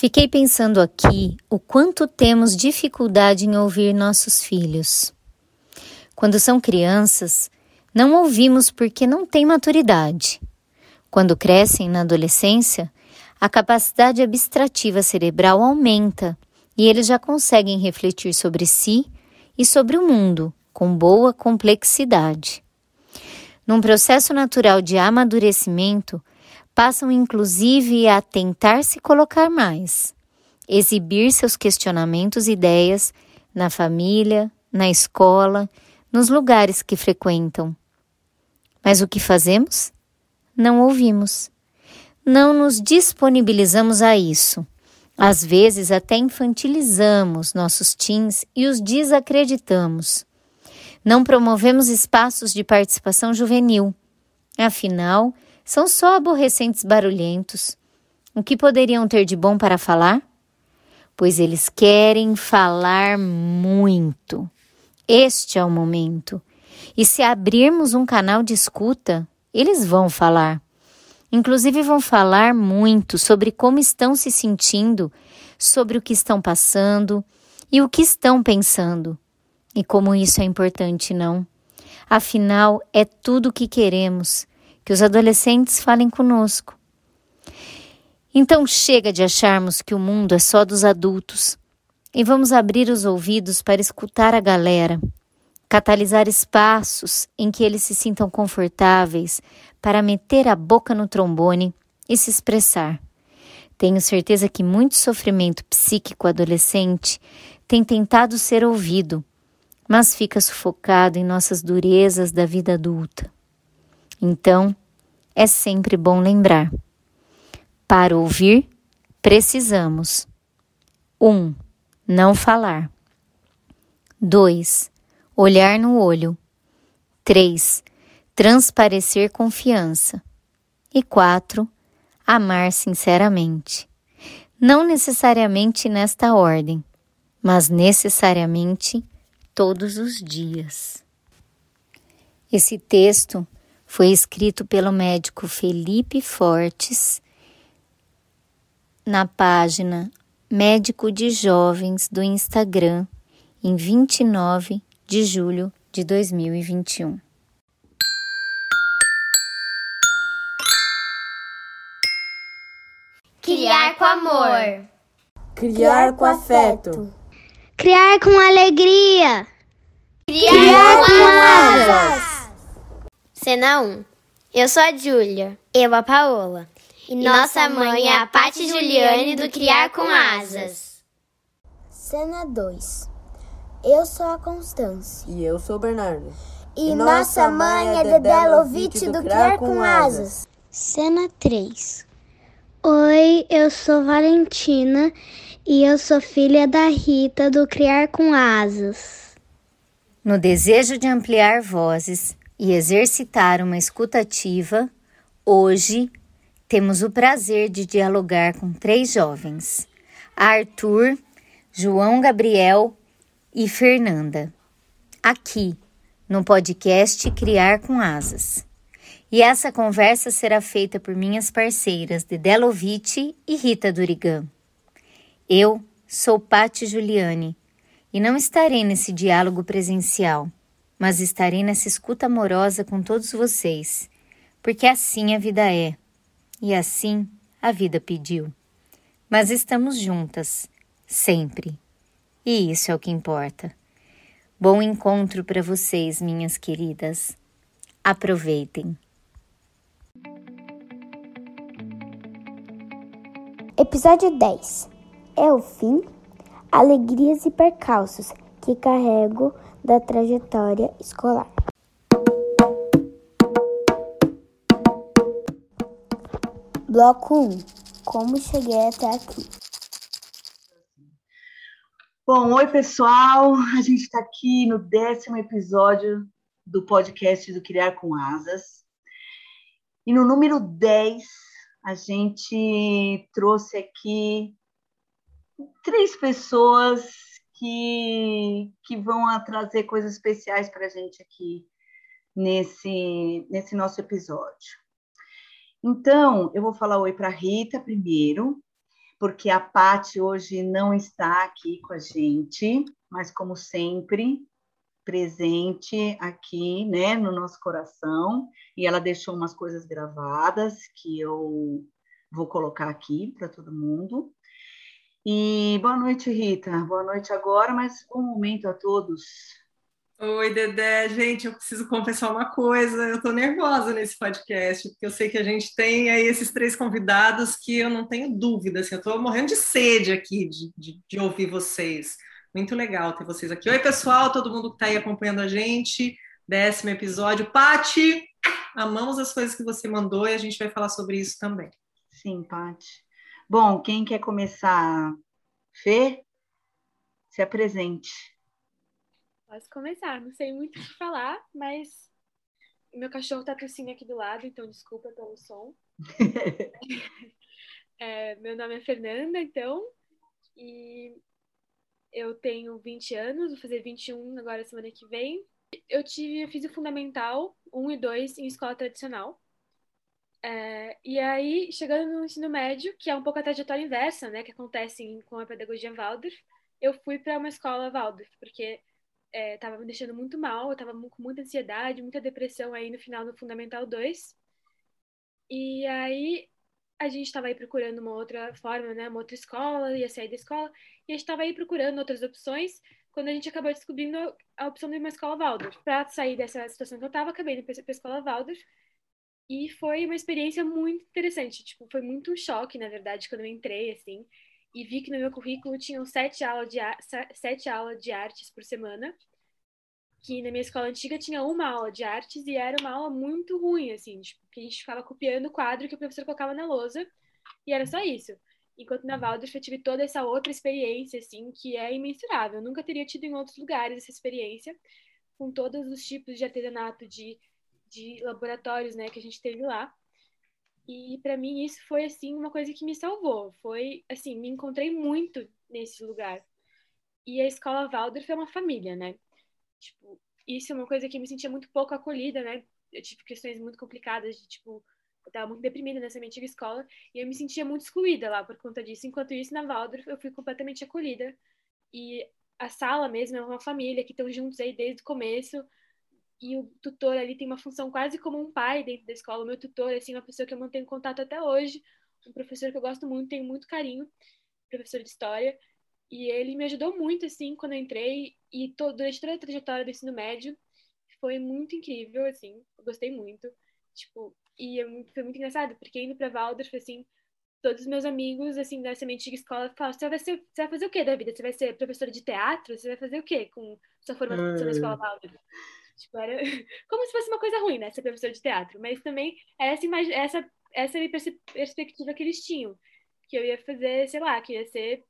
Fiquei pensando aqui o quanto temos dificuldade em ouvir nossos filhos. Quando são crianças, não ouvimos porque não têm maturidade. Quando crescem na adolescência, a capacidade abstrativa cerebral aumenta e eles já conseguem refletir sobre si e sobre o mundo com boa complexidade. Num processo natural de amadurecimento, passam inclusive a tentar se colocar mais, exibir seus questionamentos e ideias na família, na escola, nos lugares que frequentam. Mas o que fazemos? Não ouvimos. Não nos disponibilizamos a isso. Às vezes até infantilizamos nossos teens e os desacreditamos. Não promovemos espaços de participação juvenil. Afinal, são só aborrecentes barulhentos. O que poderiam ter de bom para falar? Pois eles querem falar muito. Este é o momento. E se abrirmos um canal de escuta, eles vão falar. Inclusive, vão falar muito sobre como estão se sentindo, sobre o que estão passando e o que estão pensando. E como isso é importante, não? Afinal, é tudo o que queremos que os adolescentes falem conosco. Então chega de acharmos que o mundo é só dos adultos e vamos abrir os ouvidos para escutar a galera, catalisar espaços em que eles se sintam confortáveis para meter a boca no trombone e se expressar. Tenho certeza que muito sofrimento psíquico adolescente tem tentado ser ouvido, mas fica sufocado em nossas durezas da vida adulta. Então, é sempre bom lembrar. Para ouvir, precisamos 1. Um, não falar. 2. Olhar no olho. 3. Transparecer confiança. E 4. Amar sinceramente. Não necessariamente nesta ordem, mas necessariamente todos os dias. Esse texto foi escrito pelo médico Felipe Fortes na página Médico de Jovens do Instagram em 29 de julho de 2021. Criar com amor. Criar com afeto. Criar com alegria. Criar, Criar com asas. Cena 1. Eu sou a Júlia. Eu a Paola. E, e nossa mãe é a Pati Juliane do Criar com Asas. Cena 2. Eu sou a Constância. E eu sou o Bernardo. E, e nossa mãe é Dedé Lovite do, do Criar com Asas. Cena 3. Oi, eu sou Valentina e eu sou filha da Rita do Criar com Asas. No desejo de ampliar vozes, e exercitar uma escutativa, hoje temos o prazer de dialogar com três jovens: Arthur, João Gabriel e Fernanda, aqui no podcast Criar com Asas. E essa conversa será feita por minhas parceiras Dedelovitch e Rita Durigan. Eu sou Pati Juliane e não estarei nesse diálogo presencial mas estarei nessa escuta amorosa com todos vocês, porque assim a vida é, e assim a vida pediu. Mas estamos juntas, sempre, e isso é o que importa. Bom encontro para vocês, minhas queridas. Aproveitem. Episódio 10 É o fim? Alegrias e percalços que carrego da trajetória escolar. Bloco 1 Como cheguei até aqui? Bom, oi pessoal, a gente está aqui no décimo episódio do podcast do Criar com Asas. E no número 10, a gente trouxe aqui três pessoas que, que vão trazer coisas especiais para a gente aqui nesse, nesse nosso episódio. Então, eu vou falar oi para Rita primeiro, porque a Pati hoje não está aqui com a gente, mas como sempre, presente aqui, né, no nosso coração, e ela deixou umas coisas gravadas que eu vou colocar aqui para todo mundo. E boa noite, Rita. Boa noite agora, mas bom momento a todos. Oi, Dedé. Gente, eu preciso confessar uma coisa. Eu estou nervosa nesse podcast, porque eu sei que a gente tem aí esses três convidados que eu não tenho dúvida. Assim, eu estou morrendo de sede aqui de, de, de, ouvir vocês. Muito legal ter vocês aqui. Oi, pessoal, todo mundo que está aí acompanhando a gente. Décimo episódio. Pati, amamos as coisas que você mandou e a gente vai falar sobre isso também. Sim, Pati. Bom, quem quer começar? Fê, se apresente. Posso começar, não sei muito o que falar, mas meu cachorro tá tossindo aqui do lado, então desculpa pelo som. é, meu nome é Fernanda, então, e eu tenho 20 anos, vou fazer 21 agora semana que vem. Eu tive, eu fiz o fundamental 1 e 2 em escola tradicional. É, e aí, chegando no ensino médio, que é um pouco a trajetória inversa, né, que acontece com a pedagogia Waldorf, eu fui para uma escola Waldorf, porque estava é, me deixando muito mal, eu estava com muita ansiedade, muita depressão aí no final do Fundamental 2. E aí a gente estava aí procurando uma outra forma, né, uma outra escola, ia sair da escola, e a gente estava aí procurando outras opções, quando a gente acabou descobrindo a opção de uma escola Waldorf. Para sair dessa situação que eu estava, acabei indo para a escola Waldorf, e foi uma experiência muito interessante, tipo, foi muito um choque, na verdade, quando eu entrei, assim, e vi que no meu currículo tinham sete aulas de, sete aulas de artes por semana, que na minha escola antiga tinha uma aula de artes e era uma aula muito ruim, assim, tipo, que a gente ficava copiando o quadro que o professor colocava na lousa e era só isso. Enquanto na Waldorf eu tive toda essa outra experiência, assim, que é imensurável. Eu nunca teria tido em outros lugares essa experiência, com todos os tipos de artesanato, de, de laboratórios, né, que a gente teve lá. E para mim isso foi assim uma coisa que me salvou. Foi assim, me encontrei muito nesse lugar. E a escola Waldorf é uma família, né? Tipo, isso é uma coisa que eu me sentia muito pouco acolhida, né? Eu tive questões muito complicadas de tipo, eu tava muito deprimida nessa minha antiga escola e eu me sentia muito excluída lá por conta disso. Enquanto isso, na Waldorf, eu fui completamente acolhida. E a sala mesmo é uma família que estão juntos aí desde o começo e o tutor ali tem uma função quase como um pai dentro da escola. O meu tutor, assim, é uma pessoa que eu mantenho contato até hoje, um professor que eu gosto muito, tenho muito carinho, professor de história, e ele me ajudou muito, assim, quando eu entrei, e todo, durante toda a trajetória do ensino médio, foi muito incrível, assim, eu gostei muito, tipo, e foi muito engraçado, porque indo pra Waldorf, assim, todos os meus amigos, assim, dessa minha antiga escola, falavam, você vai, ser, você vai fazer o quê da vida? Você vai ser professora de teatro? Você vai fazer o quê com sua formação na escola Waldorf? Tipo, era como se fosse uma coisa ruim, né? Ser professor de teatro. Mas também essa, essa, essa perspectiva que eles tinham. Que eu ia fazer, sei lá, que ia ser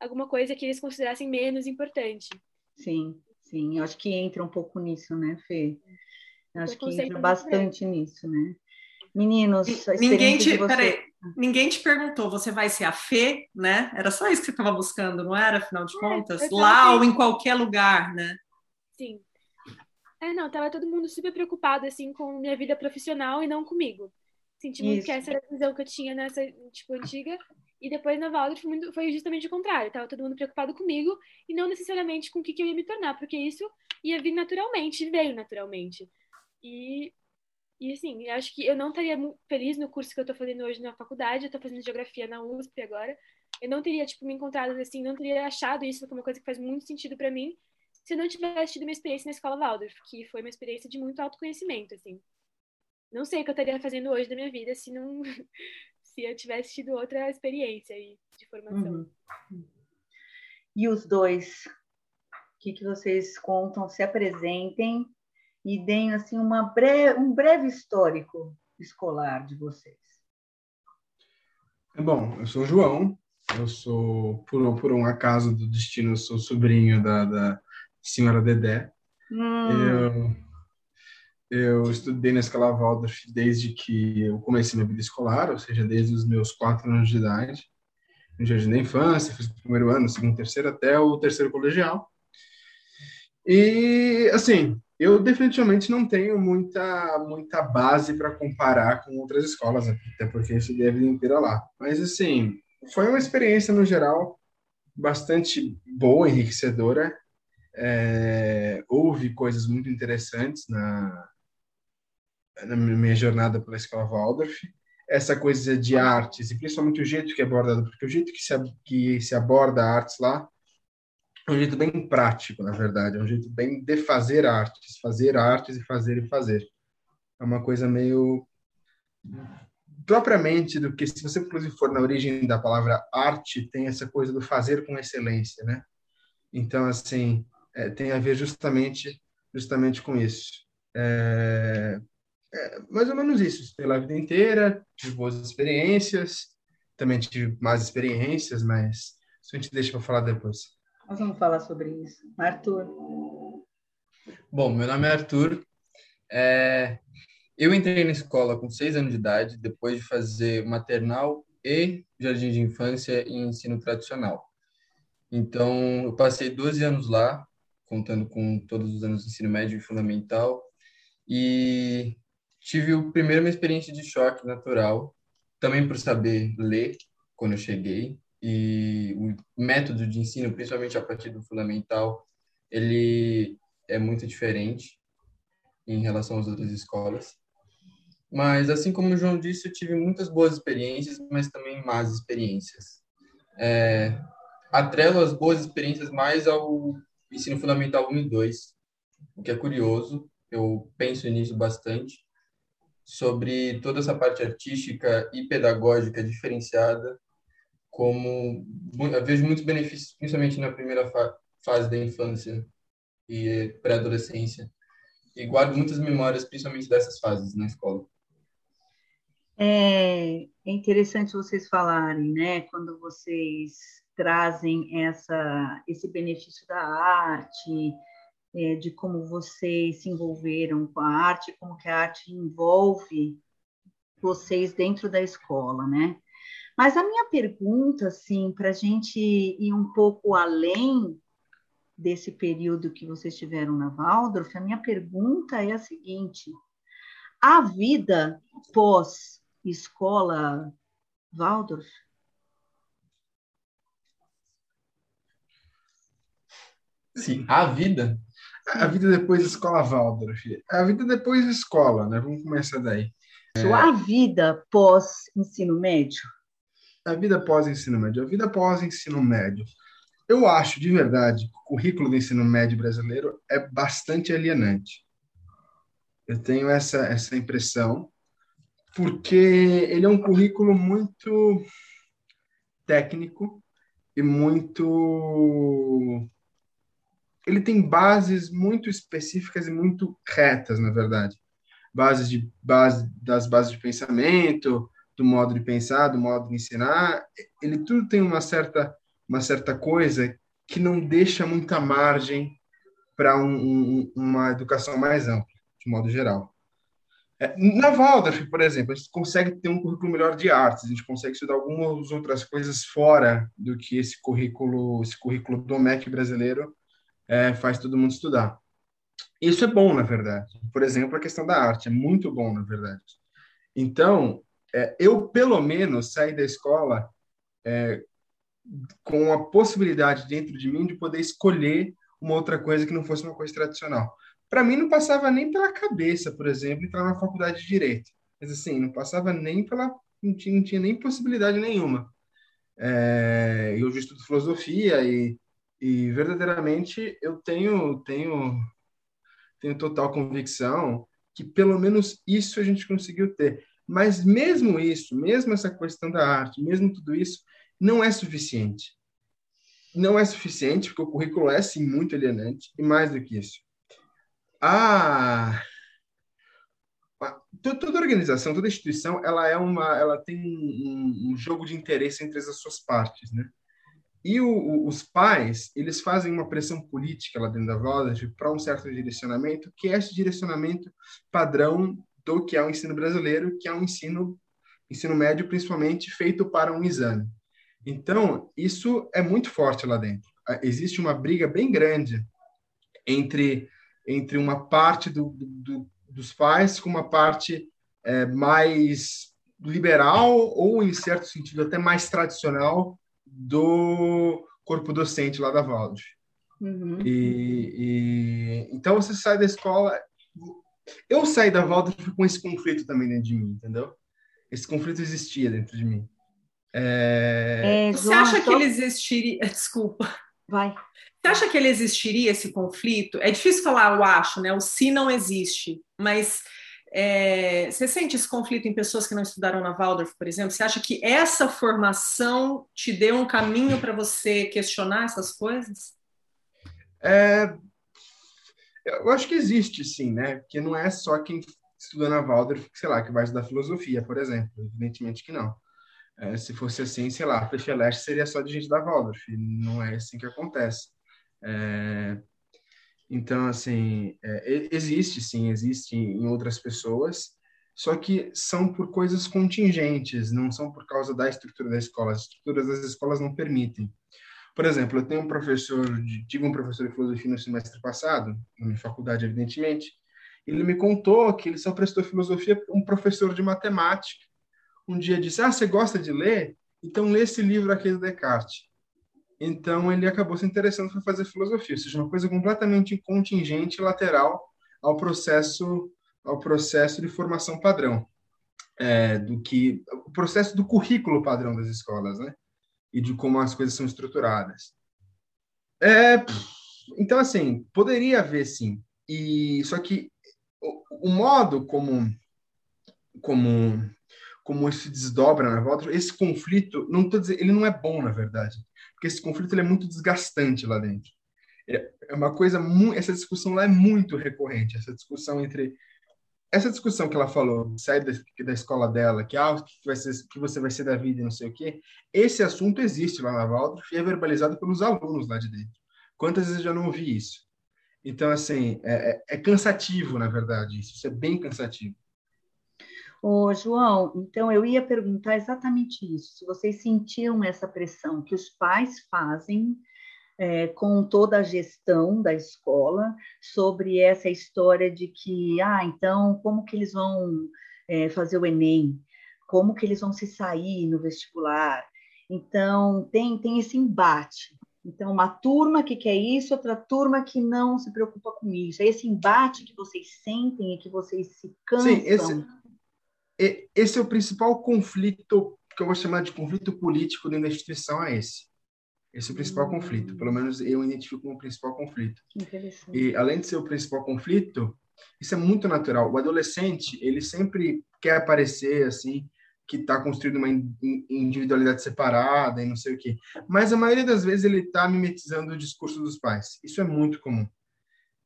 alguma coisa que eles considerassem menos importante. Sim, sim. Eu acho que entra um pouco nisso, né, Fê? Eu acho que entra bastante nisso, né? Meninos, ninguém te, peraí, ninguém te perguntou, você vai ser a Fê, né? Era só isso que você estava buscando, não era, afinal de é, contas? Lá ou em qualquer lugar, né? Sim. É, não, tava todo mundo super preocupado, assim, com minha vida profissional e não comigo. Senti muito Isso. que essa era a visão que eu tinha nessa, tipo, antiga. E depois na Waldorf foi, foi justamente o contrário. Tava todo mundo preocupado comigo e não necessariamente com o que, que eu ia me tornar, porque isso ia vir naturalmente, veio naturalmente. E, e assim, eu acho que eu não estaria feliz no curso que eu tô fazendo hoje na faculdade, eu tô fazendo geografia na USP agora. Eu não teria, tipo, me encontrado assim, não teria achado isso como uma coisa que faz muito sentido para mim se eu não tivesse tido uma experiência na escola Waldorf, que foi uma experiência de muito autoconhecimento, assim. Não sei o que eu estaria fazendo hoje da minha vida se não se eu tivesse tido outra experiência aí de formação. Uhum. E os dois, o que, que vocês contam? Se apresentem e deem assim uma breve, um breve histórico escolar de vocês. É bom, eu sou o João, eu sou, por, por um acaso do destino, eu sou sobrinho da, da senhora Dedé. Hum. Eu, eu estudei na escola Waldorf desde que eu comecei minha vida escolar, ou seja, desde os meus quatro anos de idade. No jardim da infância, fiz o primeiro ano, segundo, terceiro, até o terceiro colegial. E, assim, eu definitivamente não tenho muita, muita base para comparar com outras escolas, até porque eu estudei a vida inteira lá. Mas, assim, foi uma experiência, no geral, bastante boa, enriquecedora. É, houve coisas muito interessantes na, na minha jornada pela Escola Waldorf. Essa coisa de artes, e principalmente o jeito que é abordado, porque o jeito que se, que se aborda artes lá é um jeito bem prático, na verdade, é um jeito bem de fazer artes, fazer artes e fazer e fazer. É uma coisa meio propriamente do que se você inclusive for na origem da palavra arte tem essa coisa do fazer com excelência, né? Então assim é, tem a ver justamente justamente com isso. É, é, mais ou menos isso. Pela vida inteira, tive boas experiências, também tive más experiências, mas isso a gente deixa para falar depois. Nós vamos falar sobre isso. Arthur. Bom, meu nome é Arthur. É, eu entrei na escola com seis anos de idade, depois de fazer maternal e jardim de infância e ensino tradicional. Então, eu passei 12 anos lá, contando com todos os anos de ensino médio e fundamental, e tive o primeiro uma experiência de choque natural, também por saber ler quando eu cheguei, e o método de ensino, principalmente a partir do fundamental, ele é muito diferente em relação às outras escolas. Mas, assim como o João disse, eu tive muitas boas experiências, mas também más experiências. É, atrelo as boas experiências mais ao ensino fundamental 1 e 2, o que é curioso, eu penso nisso bastante, sobre toda essa parte artística e pedagógica diferenciada como eu vejo muitos benefícios, principalmente na primeira fa fase da infância e pré-adolescência. E guardo muitas memórias, principalmente dessas fases na escola. É, é interessante vocês falarem, né? Quando vocês trazem essa, esse benefício da arte, é, de como vocês se envolveram com a arte, como que a arte envolve vocês dentro da escola, né? Mas a minha pergunta, assim, para a gente ir um pouco além desse período que vocês tiveram na Waldorf, a minha pergunta é a seguinte: a vida pós escola Waldorf? Sim, a vida. A vida depois da escola Waldorf. A vida depois da escola, né? Vamos começar daí. A vida pós ensino médio? a vida após ensino médio. A vida após ensino médio. Eu acho, de verdade, que o currículo do ensino médio brasileiro é bastante alienante. Eu tenho essa, essa impressão, porque ele é um currículo muito técnico e muito. Ele tem bases muito específicas e muito retas, na verdade. Bases de base das bases de pensamento, do modo de pensar, do modo de ensinar, ele tudo tem uma certa uma certa coisa que não deixa muita margem para um, um, uma educação mais ampla, de modo geral. É, na Waldorf, por exemplo, a gente consegue ter um currículo melhor de artes, a gente consegue estudar algumas outras coisas fora do que esse currículo, esse currículo do MEC brasileiro é, faz todo mundo estudar. Isso é bom, na verdade. Por exemplo, a questão da arte é muito bom, na verdade. Então, é, eu, pelo menos, saí da escola é, com a possibilidade dentro de mim de poder escolher uma outra coisa que não fosse uma coisa tradicional. Para mim, não passava nem pela cabeça, por exemplo, entrar na faculdade de Direito. Mas, assim, não passava nem pela... Não tinha, não tinha nem possibilidade nenhuma. É, eu estudo filosofia e, e verdadeiramente eu tenho, tenho, tenho total convicção que pelo menos isso a gente conseguiu ter. Mas mesmo isso, mesmo essa questão da arte, mesmo tudo isso, não é suficiente. Não é suficiente, porque o currículo é, sim, muito alienante, e mais do que isso. A, toda organização, toda instituição, ela é uma, ela tem um, um jogo de interesse entre as suas partes, né? E o, os pais, eles fazem uma pressão política lá dentro da Waldorf para um certo direcionamento, que é esse direcionamento padrão do que é o ensino brasileiro, que é um ensino ensino médio principalmente feito para um exame. Então, isso é muito forte lá dentro. Ah, existe uma briga bem grande entre entre uma parte do, do, dos pais com uma parte é, mais liberal ou, em certo sentido, até mais tradicional do corpo docente lá da Waldorf. Uhum. E, e, então você sai da escola. Eu saí da Waldorf com esse conflito também dentro de mim, entendeu? Esse conflito existia dentro de mim. É... É, você acha que ele existiria? Desculpa. Vai. Você acha que ele existiria esse conflito? É difícil falar, eu acho, né? O se não existe, mas é, você sente esse conflito em pessoas que não estudaram na Waldorf, por exemplo? Você acha que essa formação te deu um caminho para você questionar essas coisas? É, eu acho que existe, sim, né? Porque não é só quem estuda na Waldorf, sei lá, que vai estudar filosofia, por exemplo. Evidentemente que não. É, se fosse assim, sei lá, a Leste seria só de gente da Waldorf. Não é assim que acontece. É, então, assim, é, existe sim, existe em outras pessoas, só que são por coisas contingentes, não são por causa da estrutura da escola. As estruturas das escolas não permitem. Por exemplo, eu tenho um professor, tive um professor de filosofia no semestre passado, na minha faculdade, evidentemente, ele me contou que ele só prestou filosofia um professor de matemática. Um dia disse: Ah, você gosta de ler? Então lê esse livro aqui do Descartes. Então ele acabou se interessando por fazer filosofia, ou seja, uma coisa completamente contingente, lateral ao processo ao processo de formação padrão, é, do que o processo do currículo padrão das escolas, né? E de como as coisas são estruturadas. É, então assim poderia haver sim, e só que o, o modo como como como isso se desdobra na volta, esse conflito, não tô dizendo, ele não é bom na verdade porque esse conflito ele é muito desgastante lá dentro. É, é uma coisa, essa discussão lá é muito recorrente, essa discussão entre essa discussão que ela falou, sai da, da escola dela, que ah, que vai ser, que você vai ser da vida e não sei o quê, esse assunto existe lá na Waldorf e é verbalizado pelos alunos lá de dentro. Quantas vezes eu já não ouvi isso? Então, assim, é, é, é cansativo, na verdade, isso, isso é bem cansativo. Ô, João, então eu ia perguntar exatamente isso. Se vocês sentiam essa pressão que os pais fazem é, com toda a gestão da escola sobre essa história de que, ah, então, como que eles vão é, fazer o Enem? Como que eles vão se sair no vestibular? Então, tem, tem esse embate. Então, uma turma que quer isso, outra turma que não se preocupa com isso. É esse embate que vocês sentem e que vocês se cansam. Sim, esse, esse é o principal conflito que eu vou chamar de conflito político dentro da instituição é esse. Esse é o principal hum. conflito. Pelo menos eu identifico como principal conflito. E além de ser o principal conflito, isso é muito natural. O adolescente, ele sempre quer aparecer assim, que está construindo uma individualidade separada e não sei o quê. Mas a maioria das vezes ele está mimetizando o discurso dos pais. Isso é muito comum.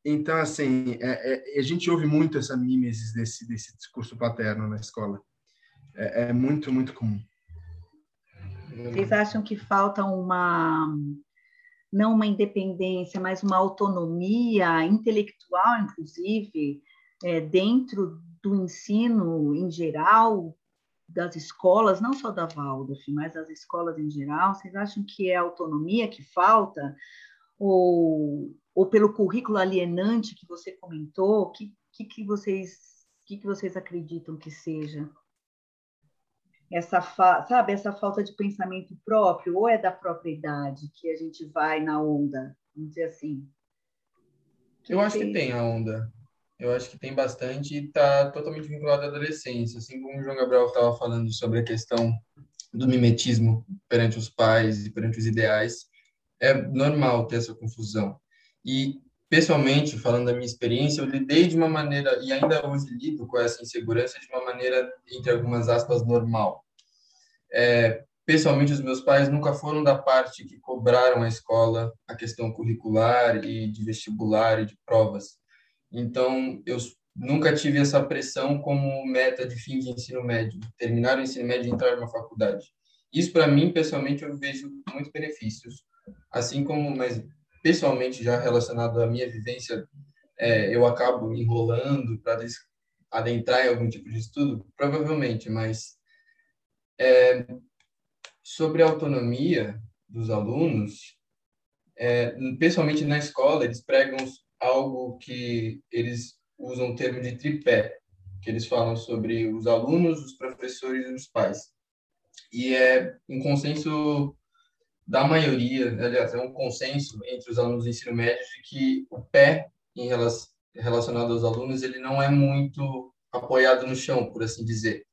Então, assim, é, é, a gente ouve muito essa mimesis desse, desse discurso paterno na escola. É, é, muito, muito comum. Vocês acham que falta uma, não uma independência, mas uma autonomia intelectual, inclusive, é, dentro do ensino em geral, das escolas, não só da Waldorf, mas das escolas em geral? Vocês acham que é a autonomia que falta? Ou ou pelo currículo alienante que você comentou, o que, que, que, vocês, que, que vocês acreditam que seja? Essa, sabe, essa falta de pensamento próprio, ou é da própria idade que a gente vai na onda, vamos dizer assim? Eu acho que tem a onda. Eu acho que tem bastante e está totalmente vinculado à adolescência. Assim como o João Gabriel estava falando sobre a questão do mimetismo perante os pais e perante os ideais, é normal ter essa confusão. E, pessoalmente, falando da minha experiência, eu lidei de uma maneira, e ainda hoje lido com essa insegurança de uma maneira, entre algumas aspas, normal. É, pessoalmente, os meus pais nunca foram da parte que cobraram a escola a questão curricular e de vestibular e de provas. Então, eu nunca tive essa pressão como meta de fim de ensino médio, terminar o ensino médio e entrar numa faculdade. Isso, para mim, pessoalmente, eu vejo muitos benefícios. Assim como, mas pessoalmente já relacionado à minha vivência, é, eu acabo enrolando para adentrar em algum tipo de estudo? Provavelmente, mas é, sobre a autonomia dos alunos, é, pessoalmente na escola, eles pregam algo que eles usam o termo de tripé, que eles falam sobre os alunos, os professores e os pais. E é um consenso da maioria, aliás, é um consenso entre os alunos do ensino médio de que o pé em relação, relacionado aos alunos ele não é muito apoiado no chão, por assim dizer.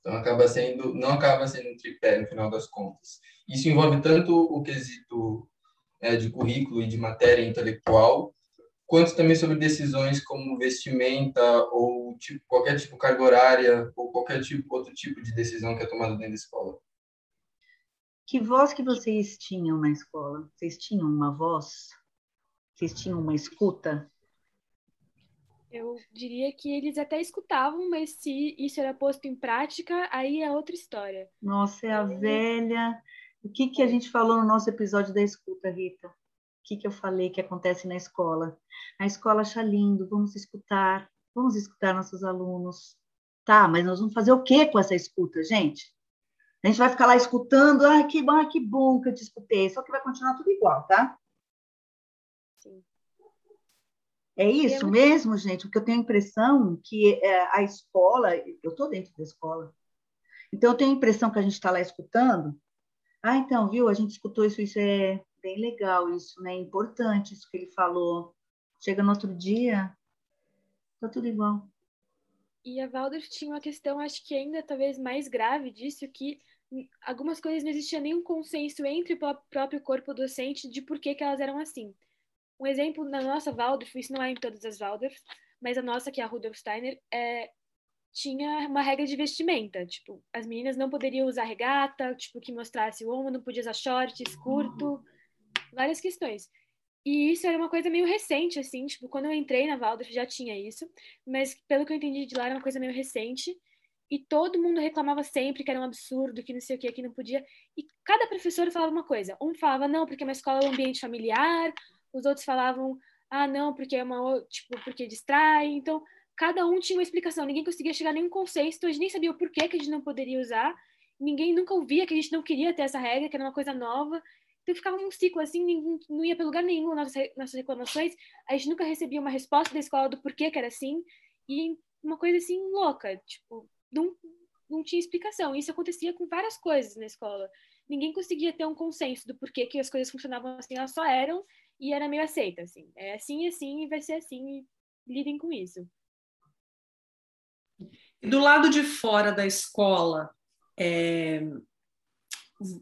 Então acaba sendo, não acaba sendo um tripé no final das contas. Isso envolve tanto o quesito é, de currículo e de matéria intelectual, quanto também sobre decisões como vestimenta ou tipo, qualquer tipo de carga horária ou qualquer tipo outro tipo de decisão que é tomada dentro da escola. Que voz que vocês tinham na escola? Vocês tinham uma voz? Vocês tinham uma escuta? Eu diria que eles até escutavam, mas se isso era posto em prática, aí é outra história. Nossa, é a velha. O que, que a gente falou no nosso episódio da escuta, Rita? O que, que eu falei que acontece na escola? A escola acha lindo, vamos escutar, vamos escutar nossos alunos. Tá, mas nós vamos fazer o que com essa escuta, gente? A gente vai ficar lá escutando, ah, que bom, que bom que eu te escutei, só que vai continuar tudo igual, tá? Sim. É isso eu... mesmo, gente? Porque eu tenho a impressão que é, a escola, eu estou dentro da escola, então eu tenho a impressão que a gente está lá escutando. Ah, então, viu? A gente escutou isso, isso é bem legal, isso, né? Importante isso que ele falou. Chega no outro dia, tá tudo igual. E a Waldorf tinha uma questão, acho que ainda talvez mais grave disso, que algumas coisas não existia nenhum consenso entre o próprio corpo docente de por que, que elas eram assim. Um exemplo na nossa Waldorf, isso não é em todas as Waldorfs, mas a nossa, que é a Rudolf Steiner, é, tinha uma regra de vestimenta. Tipo, as meninas não poderiam usar regata, tipo, que mostrasse o ombro, não podia usar shorts curto, várias questões. E isso era uma coisa meio recente, assim, tipo, quando eu entrei na Waldorf já tinha isso, mas pelo que eu entendi de lá era uma coisa meio recente. E todo mundo reclamava sempre que era um absurdo, que não sei o que, que não podia. E cada professor falava uma coisa. Um falava, não, porque uma escola é um ambiente familiar os outros falavam, ah, não, porque é uma, tipo, porque distrai. Então, cada um tinha uma explicação, ninguém conseguia chegar a nenhum consenso, então a gente nem sabia o porquê que a gente não poderia usar. Ninguém nunca ouvia que a gente não queria ter essa regra, que era uma coisa nova. Então ficava um ciclo assim, ninguém, não ia para lugar nenhum nas nossas reclamações. A gente nunca recebia uma resposta da escola do porquê que era assim. E uma coisa assim louca, tipo, não, não tinha explicação. Isso acontecia com várias coisas na escola. Ninguém conseguia ter um consenso do porquê que as coisas funcionavam assim, elas só eram e era meio aceita, assim. É assim, assim, e vai ser assim, e lidem com isso. E do lado de fora da escola, é,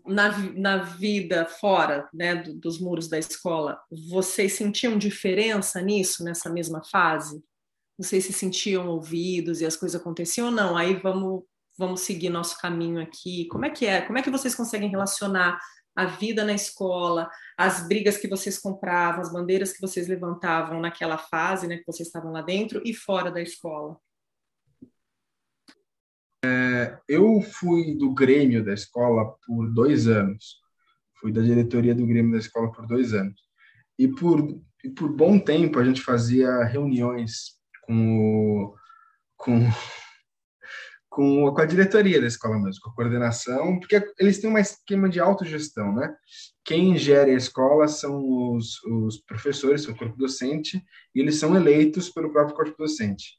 na, na vida fora né, dos muros da escola, vocês sentiam diferença nisso, nessa mesma fase? Vocês se sentiam ouvidos e as coisas aconteciam ou não? Aí vamos, vamos seguir nosso caminho aqui. Como é que é? Como é que vocês conseguem relacionar a vida na escola, as brigas que vocês compravam, as bandeiras que vocês levantavam naquela fase, né, que vocês estavam lá dentro e fora da escola? É, eu fui do Grêmio da escola por dois anos. Fui da diretoria do Grêmio da escola por dois anos. E por, e por bom tempo a gente fazia reuniões com, o, com com, a diretoria da escola mesmo, com a coordenação, porque eles têm um esquema de autogestão, né? Quem gere a escola são os, os professores, o corpo docente, e eles são eleitos pelo próprio corpo docente.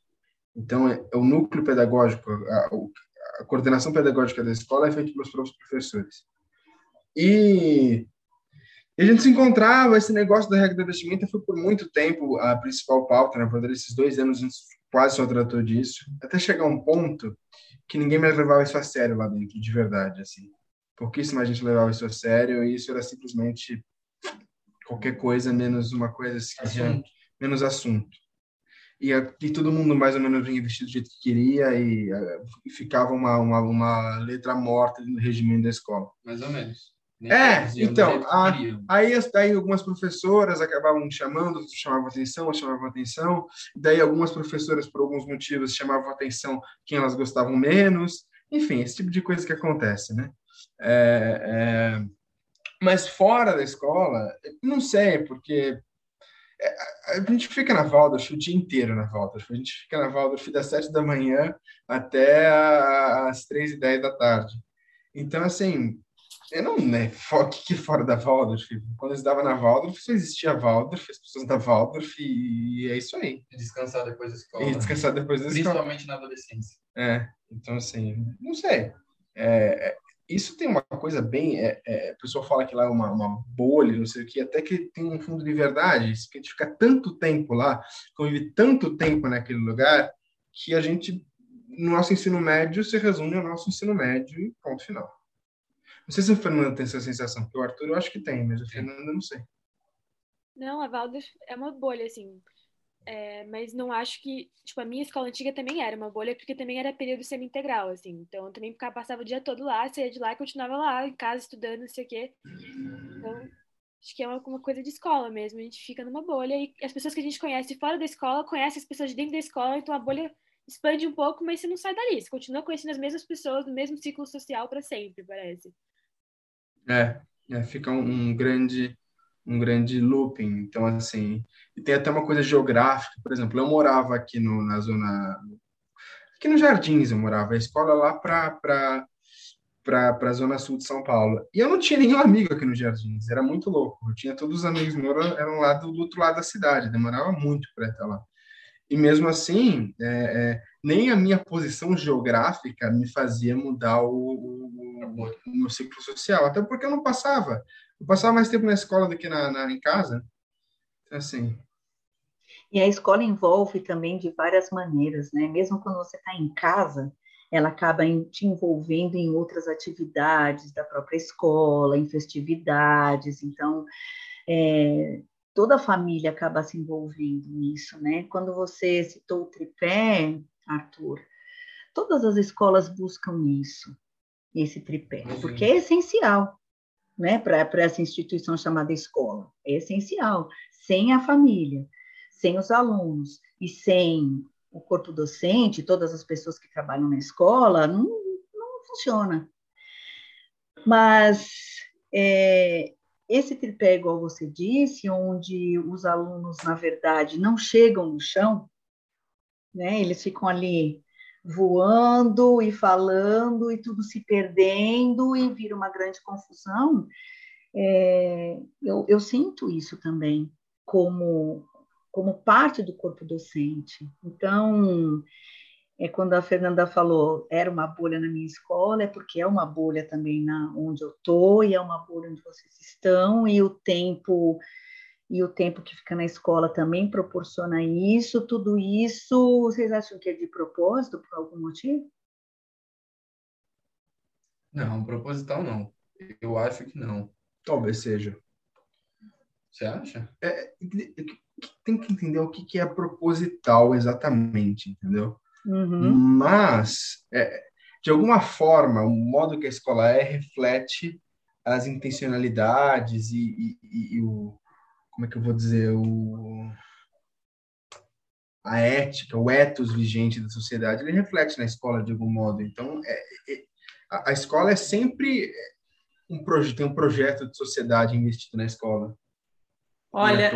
Então, é, é o núcleo pedagógico, a, a coordenação pedagógica da escola é feita pelos próprios professores. E e a gente se encontrava, esse negócio da regra da vestimenta foi por muito tempo a principal pauta, né? Por esses dois anos a gente quase só tratou disso, até chegar um ponto que ninguém mais levava isso a sério lá dentro, de verdade, assim. Pouquíssima gente levava isso a sério e isso era simplesmente qualquer coisa menos uma coisa assim, assunto. menos assunto. E, e todo mundo mais ou menos vinha vestido do jeito que queria e, e ficava uma, uma, uma letra morta no regimento da escola. Mais ou menos. É, então, a, aí, aí algumas professoras acabavam chamando, chamavam atenção, chamavam atenção, daí algumas professoras, por alguns motivos, chamavam atenção quem elas gostavam menos, enfim, esse tipo de coisa que acontece, né? É, é, mas fora da escola, não sei, porque a gente fica na Waldorf o dia inteiro na Waldorf, a gente fica na Waldorf das sete da manhã até as três e dez da tarde. Então, assim, Eu não, né? Que fora da Waldorf. Quando eu estudava na Waldorf, só existia Waldorf, as pessoas da Waldorf, e é isso aí. Descansar depois da escola. E descansar depois da escola. Principalmente na adolescência. É, então assim, não sei. É, é, isso tem uma coisa bem. É, é, a pessoa fala que lá é uma, uma bolha, não sei o que, até que tem um fundo de verdade. Que a gente fica tanto tempo lá, convive tanto tempo naquele lugar, que a gente, no nosso ensino médio, se resume ao nosso ensino médio e ponto final. Não sei se o Fernando tem essa sensação, porque o Arthur eu acho que tem, mas o Fernando eu não sei. Não, a Valdas é uma bolha, assim. É, mas não acho que, tipo, a minha escola antiga também era uma bolha, porque também era período semi-integral, assim. Então, eu também passava o dia todo lá, saía de lá e continuava lá, em casa, estudando, não sei o quê. Então, acho que é uma, uma, coisa de escola mesmo. A gente fica numa bolha e as pessoas que a gente conhece fora da escola conhecem as pessoas de dentro da escola, então a bolha expande um pouco, mas você não sai dali. Você continua conhecendo as mesmas pessoas no mesmo ciclo social para sempre, parece. É, é fica um, um grande um grande looping. Então, assim, e tem até uma coisa geográfica. Por exemplo, eu morava aqui no, na zona. Aqui nos Jardins eu morava, a escola lá para a zona sul de São Paulo. E eu não tinha nenhum amigo aqui nos Jardins, era muito louco. Eu tinha todos os amigos meus eram lá do, do outro lado da cidade, demorava muito para estar lá. E mesmo assim, é, é, nem a minha posição geográfica me fazia mudar o, o, o meu ciclo social, até porque eu não passava. Eu passava mais tempo na escola do que na, na em casa. Então, assim. E a escola envolve também de várias maneiras, né? Mesmo quando você está em casa, ela acaba te envolvendo em outras atividades da própria escola, em festividades. Então, é, toda a família acaba se envolvendo nisso, né? Quando você citou o tripé, Arthur, todas as escolas buscam isso, esse tripé, porque é essencial né, para essa instituição chamada escola. É essencial. Sem a família, sem os alunos e sem o corpo docente, todas as pessoas que trabalham na escola, não, não funciona. Mas é, esse tripé, igual você disse, onde os alunos, na verdade, não chegam no chão, né, eles ficam ali voando e falando e tudo se perdendo e vira uma grande confusão, é, eu, eu, sinto isso também como, como parte do corpo docente. Então, é quando a Fernanda falou era uma bolha na minha escola, é porque é uma bolha também na onde eu estou e é uma bolha onde vocês estão e o tempo e o tempo que fica na escola também proporciona isso, tudo isso, vocês acham que é de propósito, por algum motivo? Não, proposital não. Eu acho que não. Talvez seja. Você acha? É, tem que entender o que é proposital exatamente, entendeu? Uhum. Mas, é, de alguma forma, o modo que a escola é reflete as intencionalidades e, e, e o, como é que eu vou dizer, o, a ética, o ethos vigente da sociedade, ele reflete na escola de algum modo. Então, é, é, a, a, escola é sempre um projeto, tem um projeto de sociedade investido na escola. Olha,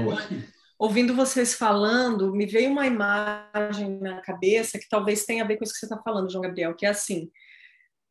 ouvindo vocês falando, me veio uma imagem na cabeça que talvez tenha a ver com isso que você está falando, João Gabriel, que é assim,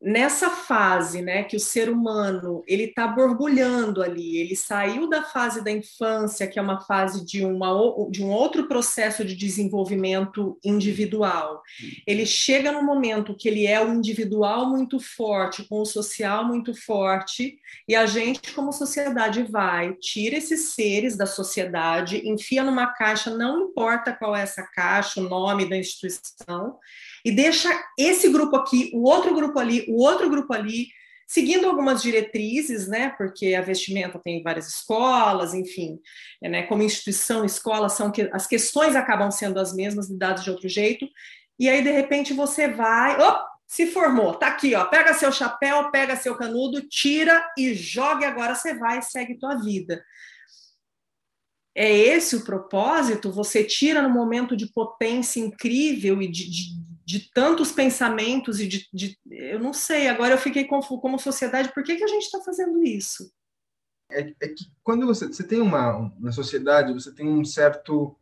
nessa fase, né, que o ser humano ele está borbulhando ali, ele saiu da fase da infância, que é uma fase de, uma, de um outro processo de desenvolvimento individual. Ele chega no momento que ele é o individual muito forte, com o social muito forte, e a gente, como sociedade, vai, tira esses seres da sociedade, enfia numa caixa, não importa qual é essa caixa, o nome da instituição, e deixa esse grupo aqui, o outro grupo ali, o outro grupo ali, seguindo algumas diretrizes, né? Porque a vestimenta tem várias escolas, enfim, né? Como instituição, escola são que as questões acabam sendo as mesmas, lidadas de outro jeito. E aí de repente você vai, oh, se formou, tá aqui, ó, pega seu chapéu, pega seu canudo, tira e joga agora você vai e segue tua vida. É esse o propósito? Você tira no momento de potência incrível e de, de de tantos pensamentos e de, de, eu não sei, agora eu fiquei confuso como sociedade, por que, que a gente está fazendo isso? É, é, que quando você, você tem uma, na sociedade, você tem um certo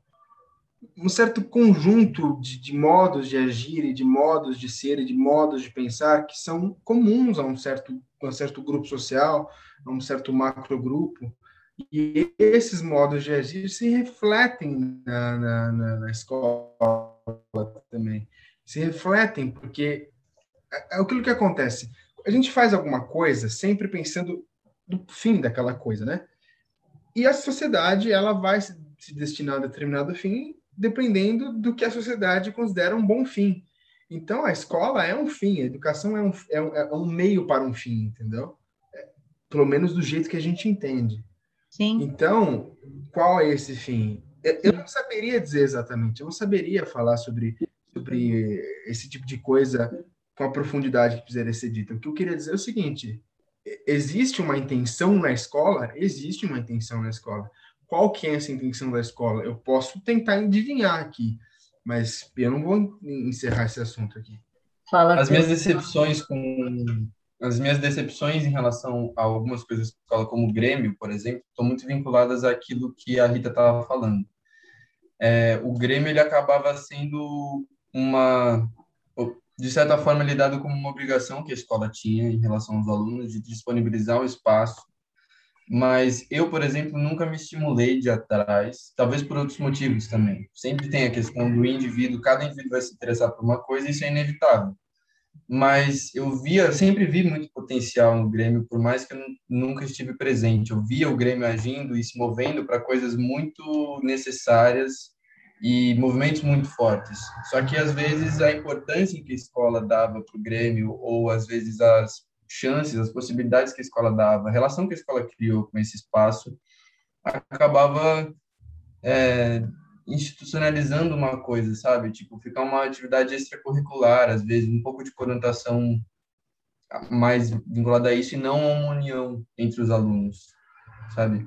um certo conjunto de, de, modos de agir e de modos de ser e de modos de pensar que são comuns a um certo um certo grupo social, a um certo macro grupo. E esses modos de agir se refletem na, na, na escola também. Se refletem, porque é, é aquilo que acontece. A gente faz alguma coisa sempre pensando no fim daquela coisa, né? E a sociedade, ela vai se, destinar a determinado fim dependendo do que a sociedade considera um bom fim. Então, a escola é um fim, a educação é um, é um, é um meio para um fim, entendeu? É, pelo menos do jeito que a gente entende. Sim. Então, qual é esse fim? Eu não saberia dizer exatamente, eu não saberia falar sobre, sobre esse tipo de coisa com a profundidade que precisaria ser dita. O que eu queria dizer é o seguinte: existe uma intenção na escola? Existe uma intenção na escola. Qual que é essa intenção da escola? Eu posso tentar adivinhar aqui, mas eu não vou encerrar esse assunto aqui. Fala, As minhas decepções com as minhas decepções em relação a algumas coisas da escola, como o Grêmio, por exemplo, estão muito vinculadas àquilo que a Rita estava falando. É, o Grêmio ele acabava sendo uma, de certa forma, ele é dado como uma obrigação que a escola tinha em relação aos alunos de disponibilizar o espaço. Mas eu, por exemplo, nunca me estimulei de atrás, talvez por outros motivos também. Sempre tem a questão do indivíduo, cada indivíduo vai se interessar por uma coisa isso é inevitável mas eu via, sempre vi muito potencial no Grêmio, por mais que eu nunca estive presente. Eu via o Grêmio agindo e se movendo para coisas muito necessárias e movimentos muito fortes. Só que às vezes a importância que a escola dava para o Grêmio, ou às vezes as chances, as possibilidades que a escola dava, a relação que a escola criou com esse espaço, acabava é, institucionalizando uma coisa, sabe? Tipo, ficar uma atividade extracurricular, às vezes, um pouco de conotação mais vinculada a isso e não uma união entre os alunos, sabe?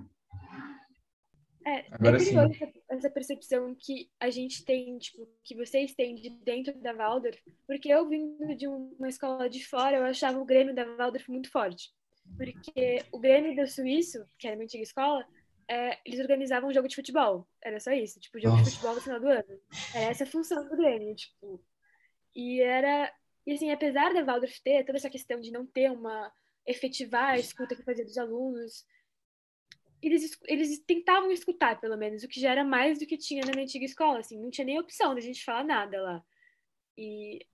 É, Agora, é curioso sim. essa percepção que a gente tem, tipo, que vocês têm de dentro da Waldorf, porque eu vindo de uma escola de fora, eu achava o Grêmio da Waldorf muito forte. Porque o Grêmio do Suíço, que era a minha antiga escola, é, eles organizavam um jogo de futebol. Era só isso, tipo, jogo Nossa. de futebol no final do ano. Era essa a função do Grêmio, tipo. E era. E assim, apesar da Waldorf ter toda essa questão de não ter uma. efetivar a escuta que fazia dos alunos, eles, eles tentavam escutar, pelo menos, o que já era mais do que tinha na minha antiga escola, assim, não tinha nem opção da gente falar nada lá. E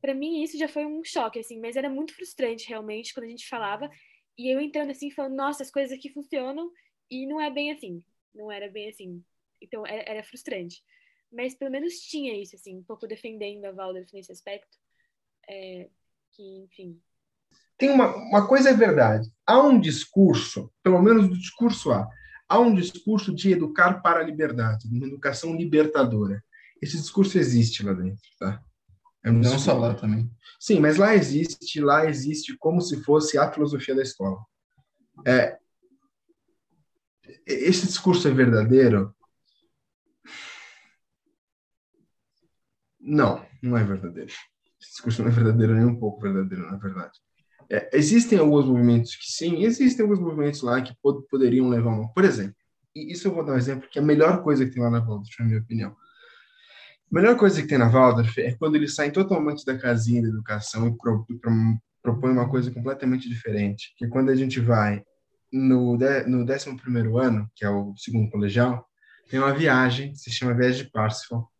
para mim isso já foi um choque, assim, mas era muito frustrante realmente quando a gente falava, e eu entrando assim, falando, nossa, as coisas aqui funcionam, e não é bem assim. Não era bem assim. Então era, era frustrante. Mas pelo menos tinha isso, assim, um pouco defendendo a Waldorf nesse aspecto. É, que, enfim. Tem uma, uma coisa é verdade. Há um discurso, pelo menos do discurso A, há um discurso de educar para a liberdade, uma educação libertadora. Esse discurso existe lá dentro, tá? É um Não só lá também. Sim, mas lá existe, lá existe como se fosse a filosofia da escola. É, esse discurso é verdadeiro? Não, não é verdadeiro. Esse discurso não é verdadeiro nem um pouco verdadeiro, na verdade. É, existem alguns movimentos que sim, existem alguns movimentos lá que pod poderiam levar uma. Por exemplo, e isso eu vou dar um exemplo que é a melhor coisa que tem lá na Waldorf, na minha opinião. A melhor coisa que tem na Waldorf é quando eles saem totalmente da casinha da educação e pro, pro, propõem uma coisa completamente diferente. Que é quando a gente vai no, de, no 11 ano, que é o segundo colegial, tem uma viagem, se chama Viagem de Parsifal,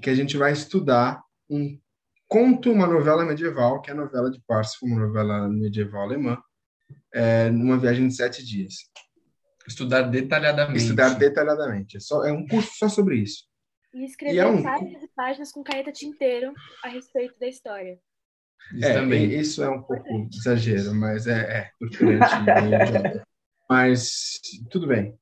que a gente vai estudar um conto, uma novela medieval, que é a novela de Parsifal, uma novela medieval alemã, é, numa viagem de sete dias. Estudar detalhadamente. Estudar detalhadamente. É, só, é um curso só sobre isso. E escrever e é um... páginas e páginas com caneta tinteiro a respeito da história. Isso, é, também. isso é um pouco exagero, mas é, é mas tudo bem.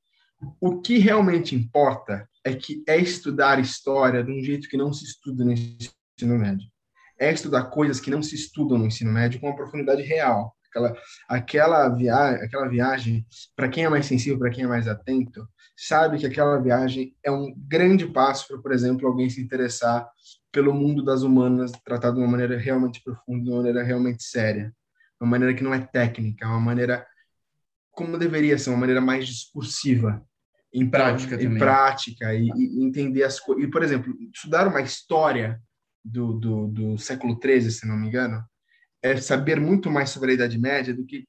O que realmente importa é que é estudar história de um jeito que não se estuda no ensino médio. É estudar coisas que não se estudam no ensino médio com uma profundidade real. Aquela, aquela, via, aquela viagem, para quem é mais sensível, para quem é mais atento, sabe que aquela viagem é um grande passo para, por exemplo, alguém se interessar pelo mundo das humanas tratado de uma maneira realmente profunda, de uma maneira realmente séria, uma maneira que não é técnica, uma maneira como deveria ser, uma maneira mais discursiva, em prática, em prática e, e, entender as coisas. E por exemplo, estudar uma história do, do, do século XIII, se não me engano, é saber muito mais sobre a Idade Média do que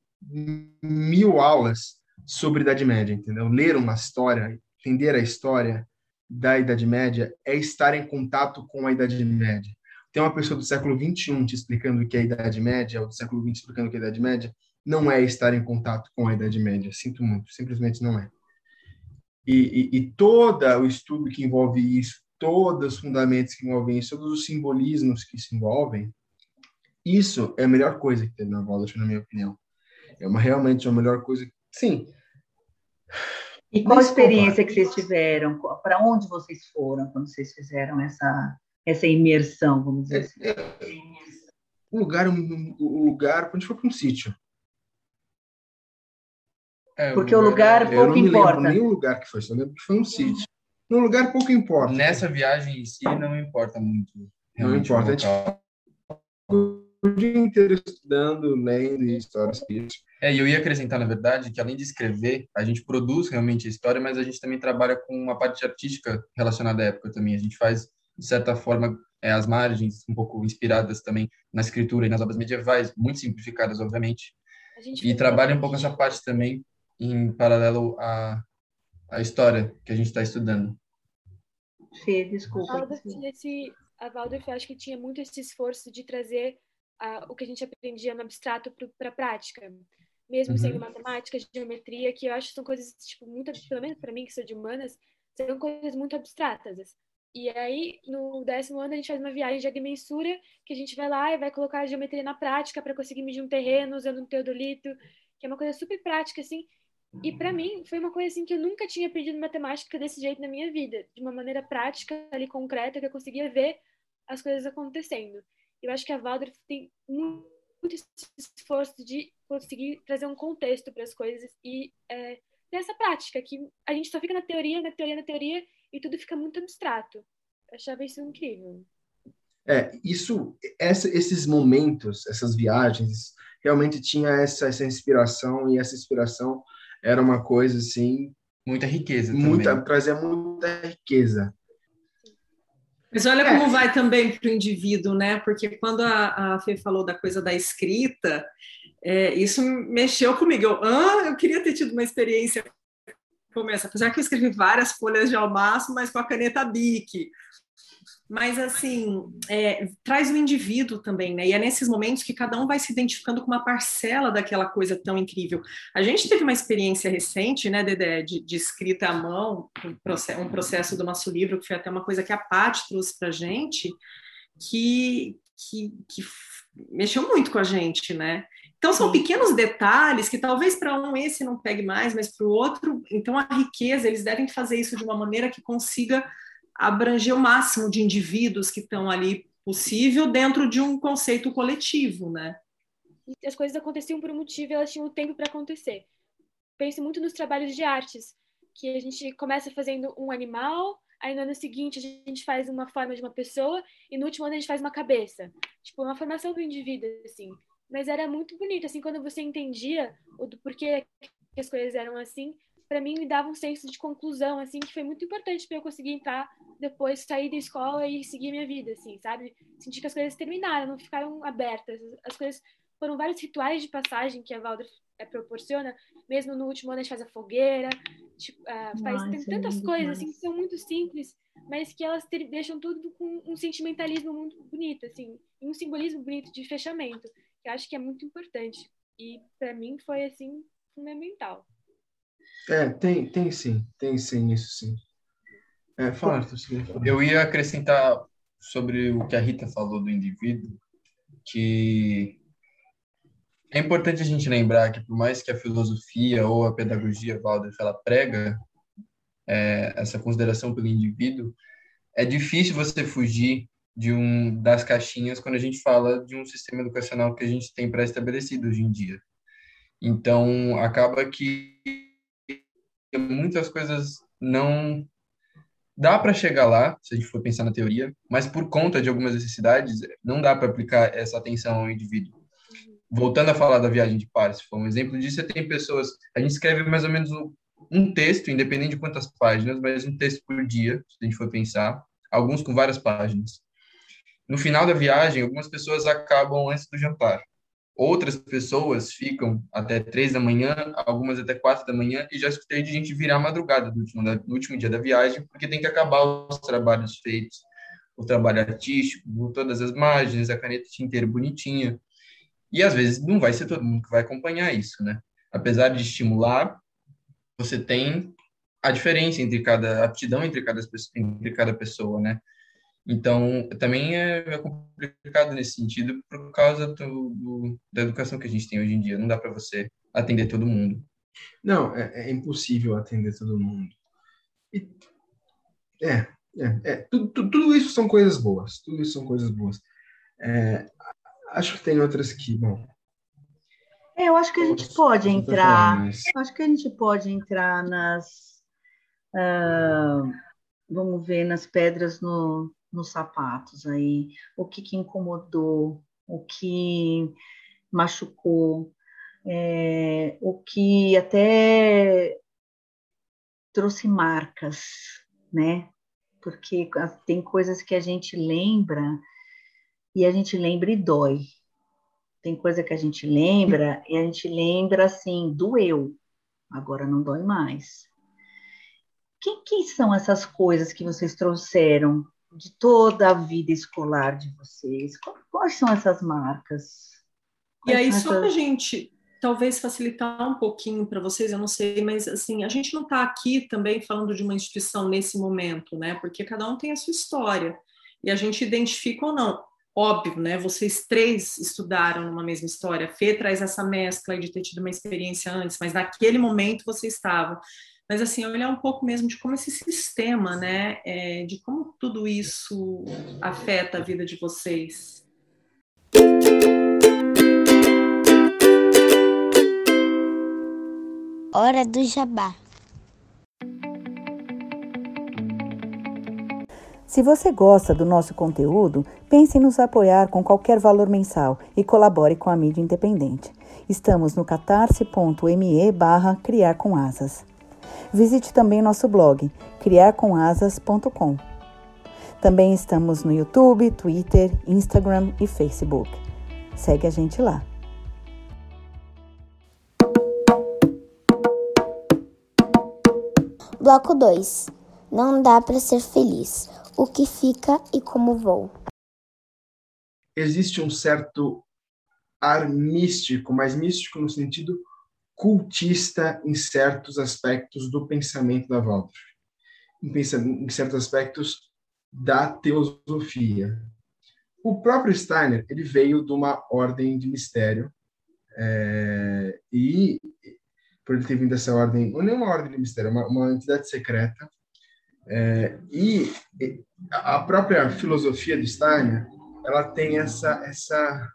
mil aulas sobre a Idade Média, entendeu? Ler uma história, entender a história da Idade Média é estar em contato com a Idade Média. Tem uma pessoa do século 21 te explicando o que é a Idade Média, ou do século 20 explicando o que é a Idade Média, não é estar em contato com a Idade Média. Sinto muito, simplesmente não é. E, e, e todo o estudo que envolve isso, todos os fundamentos que envolvem isso, todos os simbolismos que se envolvem, isso é a melhor coisa que tem na Waldorf, na minha opinião. É uma, realmente a melhor coisa. Sim. E qual a experiência que vocês tiveram? Para onde vocês foram quando vocês fizeram essa, essa imersão, vamos dizer assim? É, é, um lugar, um, um lugar, quando a gente foi para um sítio. É, Porque o lugar, o lugar pouco importa. Eu não me lembro nem o lugar que foi, só lembro que foi um sítio. No lugar pouco importa. Nessa viagem em si não importa muito. Não importa. A gente o dia inteiro estudando, lendo histórias isso. É, e eu ia acrescentar, na verdade, que além de escrever, a gente produz realmente a história, mas a gente também trabalha com uma parte artística relacionada à época também. A gente faz, de certa forma, é, as margens um pouco inspiradas também na escritura e nas obras medievais, muito simplificadas, obviamente. E trabalha um pouco essa parte também em paralelo à, à história que a gente está estudando. Fê, desculpa. A Waldorf, esse, a Waldorf, acho que tinha muito esse esforço de trazer a, o que a gente aprendia no abstrato para a prática. Mesmo uhum. sendo matemática, geometria, que eu acho que são coisas, tipo, muito, pelo menos para mim, que sou de humanas, são coisas muito abstratas. E aí, no décimo ano, a gente faz uma viagem de agrimensura, que a gente vai lá e vai colocar a geometria na prática para conseguir medir um terreno usando um teodolito, que é uma coisa super prática, assim. E para mim, foi uma coisa assim que eu nunca tinha aprendido matemática desse jeito na minha vida, de uma maneira prática, ali concreta, que eu conseguia ver as coisas acontecendo. Eu acho que a Waldorf tem muito esforço de conseguir trazer um contexto para as coisas e é, prática que a gente só fica na teoria, na teoria, na teoria e tudo fica muito abstrato. Eu achava isso incrível. É, isso, essa, esses momentos, essas viagens, realmente tinha essa, essa inspiração e essa inspiração era uma coisa assim muita riqueza muita também. trazia muita riqueza mas olha como é. vai também para o indivíduo, né? Porque quando a, a Fê falou da coisa da escrita, é, isso mexeu comigo. Eu, ah, eu queria ter tido uma experiência como essa, apesar que eu escrevi várias folhas de almaço, mas com a caneta Bic. Mas, assim, é, traz o indivíduo também, né? E é nesses momentos que cada um vai se identificando com uma parcela daquela coisa tão incrível. A gente teve uma experiência recente, né, Dedé, de, de escrita à mão, um processo, um processo do nosso livro, que foi até uma coisa que a Paty trouxe para a gente, que, que, que mexeu muito com a gente, né? Então, são pequenos detalhes que talvez para um esse não pegue mais, mas para o outro, então a riqueza, eles devem fazer isso de uma maneira que consiga abranger o máximo de indivíduos que estão ali possível dentro de um conceito coletivo, né? As coisas aconteciam por um motivo e elas tinham tempo para acontecer. Penso muito nos trabalhos de artes, que a gente começa fazendo um animal, aí no ano seguinte a gente faz uma forma de uma pessoa e no último ano a gente faz uma cabeça. Tipo, uma formação do indivíduo, assim. Mas era muito bonito, assim, quando você entendia o porquê que as coisas eram assim, para mim me dava um senso de conclusão, assim, que foi muito importante para eu conseguir entrar depois, sair da escola e seguir minha vida, assim, sabe? Sentir que as coisas terminaram, não ficaram abertas. As coisas foram vários rituais de passagem que a Waldorf é, proporciona. Mesmo no último ano a gente faz a fogueira, tipo, uh, faz Nossa, é tantas é coisas assim que são muito simples, mas que elas ter, deixam tudo com um sentimentalismo muito bonito, assim, e um simbolismo bonito de fechamento, que eu acho que é muito importante. E para mim foi assim fundamental. É, tem, tem sim, tem sim, isso sim. É, fala, Eu ia acrescentar sobre o que a Rita falou do indivíduo, que é importante a gente lembrar que por mais que a filosofia ou a pedagogia Waldorf ela prega é, essa consideração pelo indivíduo, é difícil você fugir de um das caixinhas quando a gente fala de um sistema educacional que a gente tem pré-estabelecido hoje em dia. Então, acaba que muitas coisas não dá para chegar lá, se a gente for pensar na teoria, mas por conta de algumas necessidades, não dá para aplicar essa atenção ao indivíduo. Voltando a falar da viagem de Paris, foi um exemplo disso, você tem pessoas, a gente escreve mais ou menos um texto, independente de quantas páginas, mas um texto por dia, se a gente for pensar, alguns com várias páginas. No final da viagem, algumas pessoas acabam antes do jantar. Outras pessoas ficam até três da manhã, algumas até quatro da manhã, e já escutei de gente virar madrugada no último, no último dia da viagem, porque tem que acabar os trabalhos feitos, o trabalho artístico, todas as margens, a caneta tinteira bonitinha. E às vezes não vai ser todo mundo que vai acompanhar isso, né? Apesar de estimular, você tem a diferença entre cada aptidão entre cada, entre cada pessoa, né? Então, também é, é complicado nesse sentido por causa do, do, da educação que a gente tem hoje em dia. Não dá para você atender todo mundo. Não, é, é, impossível atender todo mundo. E, é, é, é tudo, tudo, isso são coisas boas. Tudo isso são coisas boas. É, acho que tem outras que, bom. É, eu acho que a gente pode entrar. Falar, mas... Acho que a gente pode entrar nas. Uh, vamos ver nas pedras no, nos sapatos aí, o que, que incomodou, o que machucou, é, o que até trouxe marcas, né? Porque tem coisas que a gente lembra e a gente lembra e dói. Tem coisa que a gente lembra e a gente lembra assim, doeu, agora não dói mais. O que, que são essas coisas que vocês trouxeram de toda a vida escolar de vocês? Quais são essas marcas? Quais e aí, só para a gente talvez facilitar um pouquinho para vocês, eu não sei, mas assim, a gente não está aqui também falando de uma instituição nesse momento, né? Porque cada um tem a sua história e a gente identifica ou não. Óbvio, né? Vocês três estudaram numa mesma história. Fê traz essa mescla de ter tido uma experiência antes, mas naquele momento vocês estavam mas assim olhar um pouco mesmo de como esse sistema, né, é, de como tudo isso afeta a vida de vocês. Hora do Jabá. Se você gosta do nosso conteúdo, pense em nos apoiar com qualquer valor mensal e colabore com a mídia independente. Estamos no catarse.me barra criar com asas. Visite também nosso blog criarcomasas.com. Também estamos no YouTube, Twitter, Instagram e Facebook. Segue a gente lá. Bloco 2. Não dá para ser feliz. O que fica e como vou. Existe um certo ar místico, mas místico no sentido cultista em certos aspectos do pensamento da Waldorf, em, certos aspectos da teosofia. O próprio Steiner ele veio de uma ordem de mistério é, e por ele ter vindo dessa ordem, não é uma ordem de mistério, uma, uma entidade secreta é, e a própria filosofia de Steiner ela tem essa essa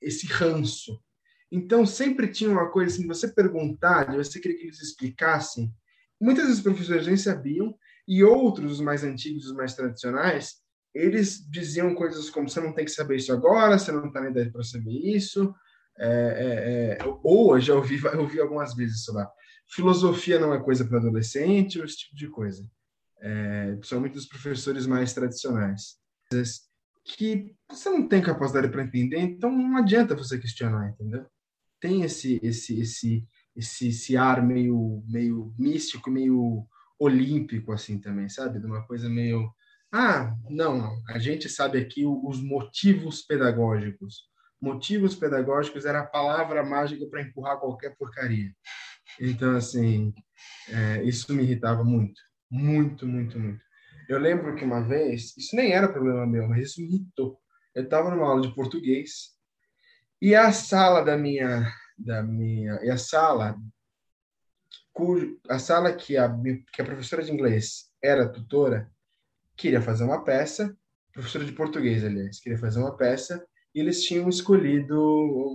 esse ranço então, sempre tinha uma coisa assim, você perguntar, você queria que eles explicassem. Muitas vezes os professores nem sabiam, e outros, os mais antigos, os mais tradicionais, eles diziam coisas como: você não tem que saber isso agora, você não está na idade para saber isso. É, é, é, ou eu já ouvi, eu ouvi algumas vezes isso lá. Filosofia não é coisa para adolescente, ou esse tipo de coisa. É, principalmente dos professores mais tradicionais. Que você não tem capacidade para entender, então não adianta você questionar, entendeu? Tem esse esse esse esse, esse ar meio meio místico, meio olímpico assim também, sabe? De uma coisa meio ah, não. A gente sabe aqui os motivos pedagógicos. Motivos pedagógicos era a palavra mágica para empurrar qualquer porcaria. Então, assim, é, isso me irritava muito. Muito, muito, muito. Eu lembro que uma vez, isso nem era problema meu, mas isso me irritou. Eu estava numa aula de português e a sala da minha, da minha, e a sala, cujo, a sala que a, que a professora de inglês era tutora, queria fazer uma peça, professora de português, aliás, queria fazer uma peça, e eles tinham escolhido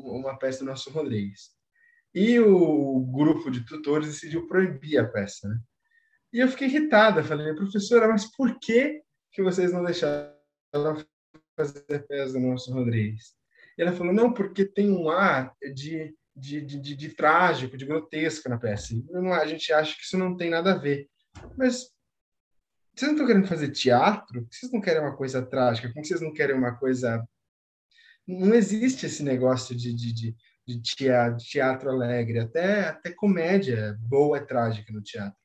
uma peça do Nosso Rodrigues. E o grupo de tutores decidiu proibir a peça, né? E eu fiquei irritada, falei, professora, mas por que que vocês não deixaram fazer a peça do Nosso Rodrigues? Ela falou, não, porque tem um ar de, de, de, de, de trágico, de grotesco na peça. A gente acha que isso não tem nada a ver. Mas vocês não estão querendo fazer teatro? Vocês não querem uma coisa trágica? Como vocês não querem uma coisa não existe esse negócio de, de, de, de teatro, teatro, alegre, até, até comédia boa é trágica no teatro.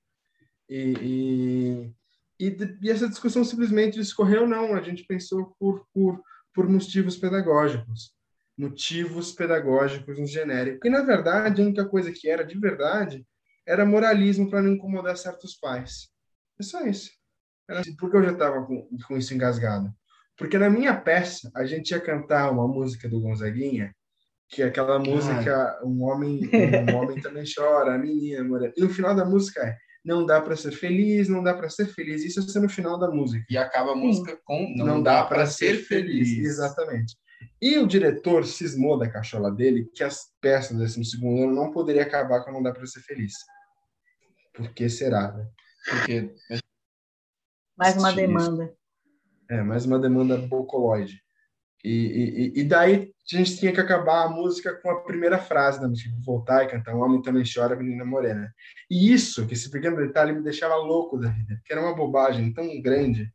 E, e, e, e essa discussão simplesmente escorreu, não, a gente pensou por, por, por motivos pedagógicos, motivos pedagógicos no genérico. E, na verdade, a única coisa que era de verdade era moralismo para não incomodar certos pais. É só isso. Era assim, porque eu já estava com, com isso engasgado. Porque na minha peça, a gente ia cantar uma música do Gonzaguinha, que é aquela música, um homem, um homem também chora, a menina, amor. E no final da música é não dá para ser feliz, não dá para ser feliz. Isso é no final da música. E acaba a música com não, não dá, dá para ser, ser feliz. feliz. Exatamente. E o diretor cismou da cachola dele que as peças do 12 segundo ano não poderia acabar com não dá para ser feliz. Por que será, né? Porque mais uma demanda. É, mais uma demanda bocoloide. E, e, e daí a gente tinha que acabar a música com a primeira frase da música, voltar e cantar Um Homem Também Chora, Menina Morena. E isso, que esse pequeno detalhe me deixava louco da vida, porque era uma bobagem tão grande.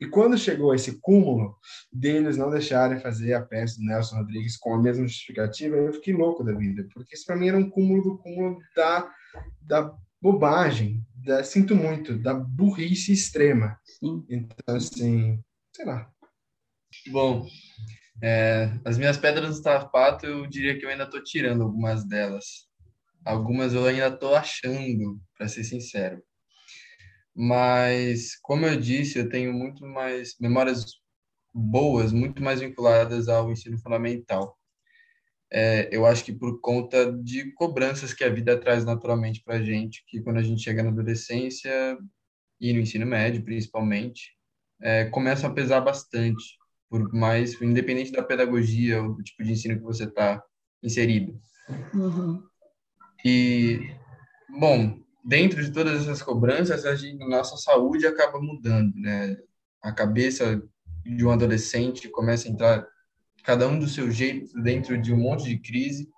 E quando chegou esse cúmulo deles não deixarem fazer a peça do Nelson Rodrigues com a mesma justificativa, eu fiquei louco da vida, porque isso para mim era um cúmulo do cúmulo da, da bobagem, da, sinto muito, da burrice extrema. Sim. Então, assim, sei lá. Bom, é, as minhas pedras do sapato, eu diria que eu ainda estou tirando algumas delas. Algumas eu ainda estou achando, para ser sincero. Mas, como eu disse, eu tenho muito mais memórias boas, muito mais vinculadas ao ensino fundamental. É, eu acho que por conta de cobranças que a vida traz naturalmente para a gente, que quando a gente chega na adolescência e no ensino médio, principalmente, é, começam a pesar bastante, por mais, independente da pedagogia ou do tipo de ensino que você está inserido. Uhum. E, bom, dentro de todas essas cobranças, a gente, nossa saúde acaba mudando, né? A cabeça de um adolescente começa a entrar cada um do seu jeito dentro de um monte de crise.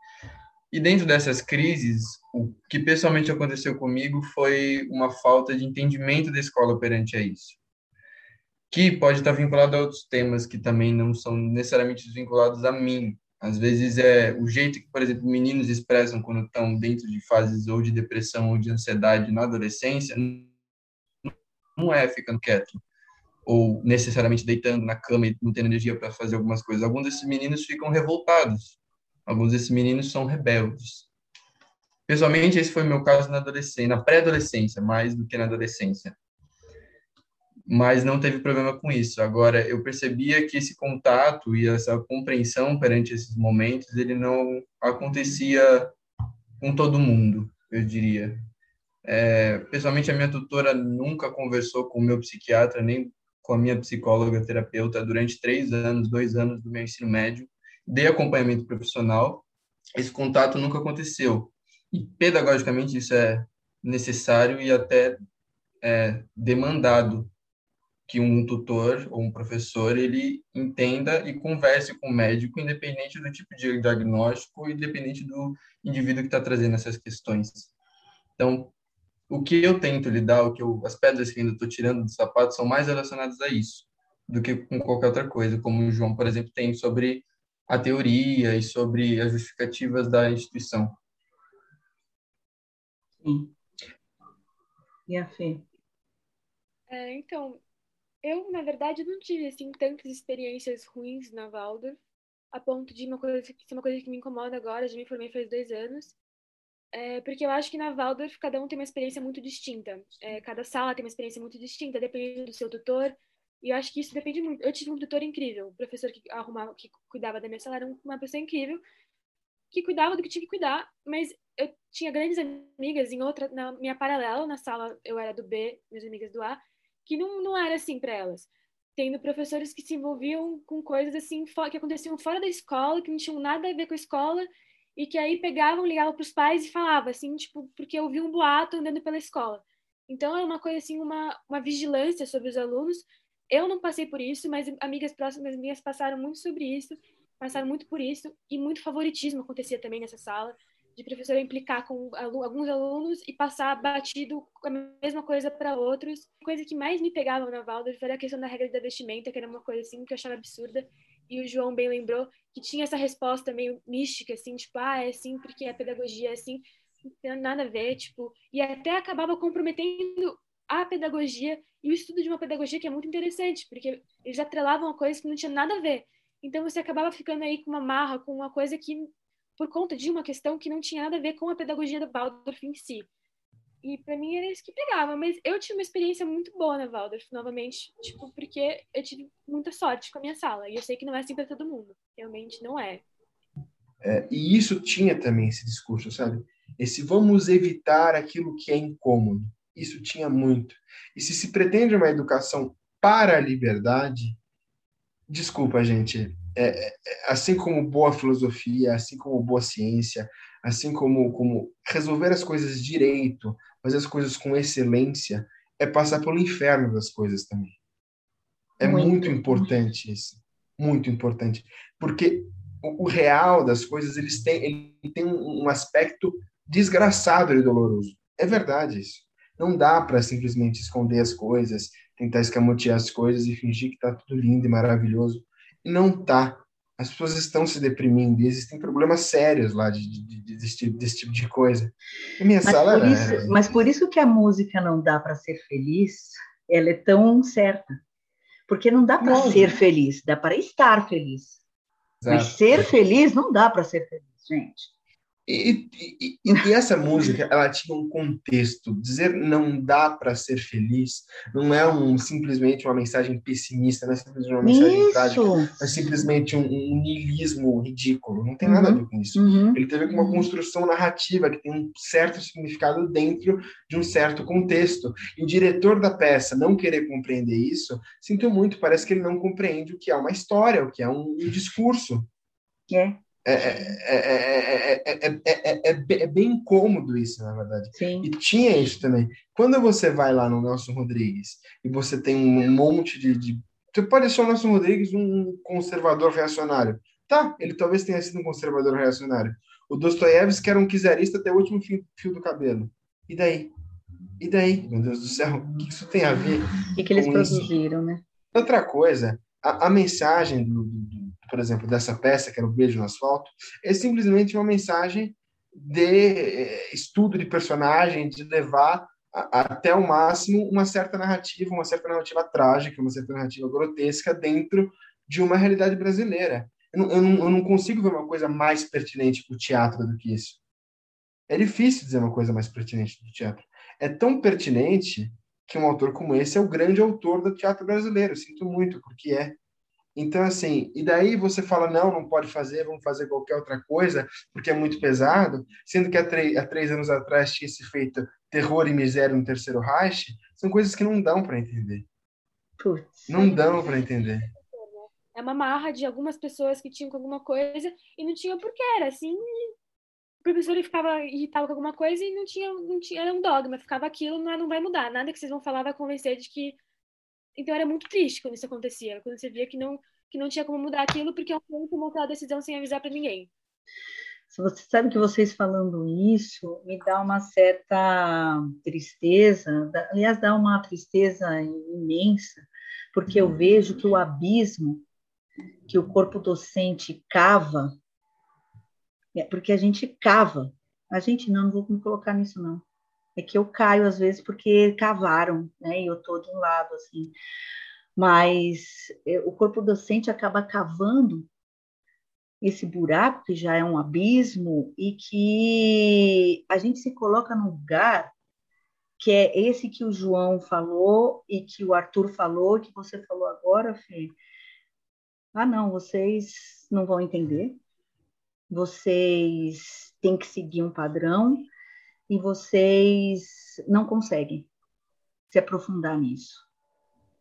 E dentro dessas crises, o que pessoalmente aconteceu comigo foi uma falta de entendimento da escola perante a isso que pode estar vinculado a outros temas que também não são necessariamente vinculados a mim. Às vezes é o jeito que, por exemplo, meninos expressam quando estão dentro de fases ou de depressão ou de ansiedade na adolescência, não é ficando quieto ou necessariamente deitando na cama e não tendo energia para fazer algumas coisas. Alguns desses meninos ficam revoltados. Alguns desses meninos são rebeldes. Pessoalmente, esse foi o meu caso na adolescência, na pré-adolescência, mais do que na adolescência mas não teve problema com isso. Agora, eu percebia que esse contato e essa compreensão perante esses momentos, ele não acontecia com todo mundo, eu diria. É, pessoalmente, a minha tutora nunca conversou com o meu psiquiatra, nem com a minha psicóloga terapeuta durante três anos, dois anos do meu ensino médio. Dei acompanhamento profissional, esse contato nunca aconteceu. E, pedagogicamente, isso é necessário e até é, demandado que um tutor ou um professor ele entenda e converse com o médico, independente do tipo de diagnóstico, independente do indivíduo que está trazendo essas questões. Então, o que eu tento lidar, o que eu, as pedras que ainda estou tirando do sapato são mais relacionadas a isso do que com qualquer outra coisa, como o João, por exemplo, tem sobre a teoria e sobre as justificativas da instituição. Sim. E a Fê? É, então, eu, na verdade, não tive assim tantas experiências ruins na Waldorf, a ponto de uma coisa ser uma coisa que me incomoda agora. Já me formei faz dois anos, é, porque eu acho que na Waldorf cada um tem uma experiência muito distinta. É, cada sala tem uma experiência muito distinta, dependendo do seu tutor. E eu acho que isso depende muito. Eu tive um tutor incrível, o professor que arrumava, que cuidava da minha sala era uma pessoa incrível, que cuidava do que tinha que cuidar, mas eu tinha grandes amigas em outra, na minha paralela, na sala eu era do B, minhas amigas do A, que não, não era assim para elas. Tendo professores que se envolviam com coisas assim que aconteciam fora da escola, que não tinham nada a ver com a escola, e que aí pegavam, ligavam para os pais e falavam assim, tipo, porque eu vi um boato andando pela escola. Então é uma coisa assim, uma, uma vigilância sobre os alunos. Eu não passei por isso, mas amigas próximas minhas passaram muito sobre isso, passaram muito por isso, e muito favoritismo acontecia também nessa sala de professora implicar com alguns alunos e passar batido a mesma coisa para outros. A coisa que mais me pegava na Waldorf era a questão da regra da vestimenta, que era uma coisa assim que eu achava absurda. e o João bem lembrou que tinha essa resposta meio mística, assim, tipo, ah, é assim porque a pedagogia é assim, não tem nada a ver, tipo, e até acabava comprometendo a pedagogia e o estudo de uma pedagogia que é muito interessante, porque eles atrelavam a coisas que não tinha nada a ver. Então você acabava ficando aí com uma marra, com uma coisa que, por conta de uma questão que não tinha nada a ver com a pedagogia da Waldorf em si. E para mim era isso que pegava, mas eu tive uma experiência muito boa na Waldorf, novamente, tipo, porque eu tive muita sorte com a minha sala, e eu sei que não é assim para todo mundo, realmente não é. é. E isso tinha também esse discurso, sabe? Esse vamos evitar aquilo que é incômodo. Isso tinha muito. E se se pretende uma educação para a liberdade, desculpa, gente, é, é, assim como boa filosofia, assim como boa ciência, assim como, como resolver as coisas direito, fazer as coisas com excelência, é passar pelo inferno das coisas também. É muito, muito importante isso. Muito importante. Porque o, o, real das coisas, eles têm, ele tem um, um aspecto desgraçado e doloroso. É verdade isso. Não dá para simplesmente esconder as coisas, tentar escamotear as coisas e fingir que está tudo lindo e maravilhoso. Não tá as pessoas estão se deprimindo e existem problemas sérios lá de, de, de desse, tipo, desse, tipo de coisa. E minha mas sala por isso. Mas por isso que a música não dá para ser feliz, ela é tão certa. Porque não dá para ser feliz, dá para estar feliz. Exato. Mas ser feliz não dá para ser feliz, gente. E, e, e, essa música, ela tinha um contexto. Dizer não dá para ser feliz não é um, simplesmente uma mensagem pessimista, não é simplesmente uma mensagem isso. trágica, é simplesmente um, um niilismo ridículo. Não tem uhum. nada a ver com isso. Uhum. Ele teve uma construção narrativa que tem um certo significado dentro de um certo contexto. E o diretor da peça não querer compreender isso, sinto muito, parece que ele não compreende o que é uma história, o que é um, um discurso. É. É, é, é, bem incômodo isso, na verdade. Sim. E tinha isso também. Quando você vai lá no Nelson Rodrigues e você tem um monte de. de... Você pode achar o Nelson Rodrigues um conservador reacionário. Tá, ele talvez tenha sido um conservador reacionário. O Dostoiévski era um czarista até o último fio, fio do cabelo. E daí? E daí? Meu Deus do céu, o que isso tem a ver? O que, que eles produziram, isso? né? Outra coisa, a, a mensagem do, do por exemplo, dessa peça, que era o Beijo no Asfalto, é simplesmente uma mensagem de eh, estudo de personagem, de levar até o máximo uma certa narrativa, uma certa narrativa trágica, uma certa narrativa grotesca dentro de uma realidade brasileira. Eu não, eu não, eu não consigo ver uma coisa mais pertinente para o teatro do que isso. É difícil dizer uma coisa mais pertinente do teatro. É tão pertinente que um autor como esse é o grande autor do teatro brasileiro. sinto muito, porque é. Então, assim, e daí você fala, não, não pode fazer, vamos fazer qualquer outra coisa, porque é muito pesado, sendo que há, há três anos atrás tinha se feito terror e miséria no Terceiro Reich, são coisas que não dão para entender. Putz. Não dão para entender. É uma marra de algumas pessoas que tinham alguma coisa e não tinha porquê, era assim, o professor ficava irritado com alguma coisa e não tinha, não tinha, era um dogma, ficava aquilo, não, não vai mudar, nada que vocês vão falar vai convencer de que então era muito triste quando isso acontecia, quando você via que não que não tinha como mudar aquilo porque é um tomou aquela decisão sem avisar para ninguém. Você sabe que vocês falando isso me dá uma certa tristeza, aliás, dá uma tristeza imensa, porque eu vejo que o abismo que o corpo docente cava, é porque a gente cava. A gente não, não vou me colocar nisso não é que eu caio às vezes porque cavaram, né? E eu tô de um lado assim. Mas é, o corpo docente acaba cavando esse buraco que já é um abismo e que a gente se coloca num lugar que é esse que o João falou e que o Arthur falou, que você falou agora, Fê. Ah, não, vocês não vão entender. Vocês têm que seguir um padrão e vocês não conseguem se aprofundar nisso.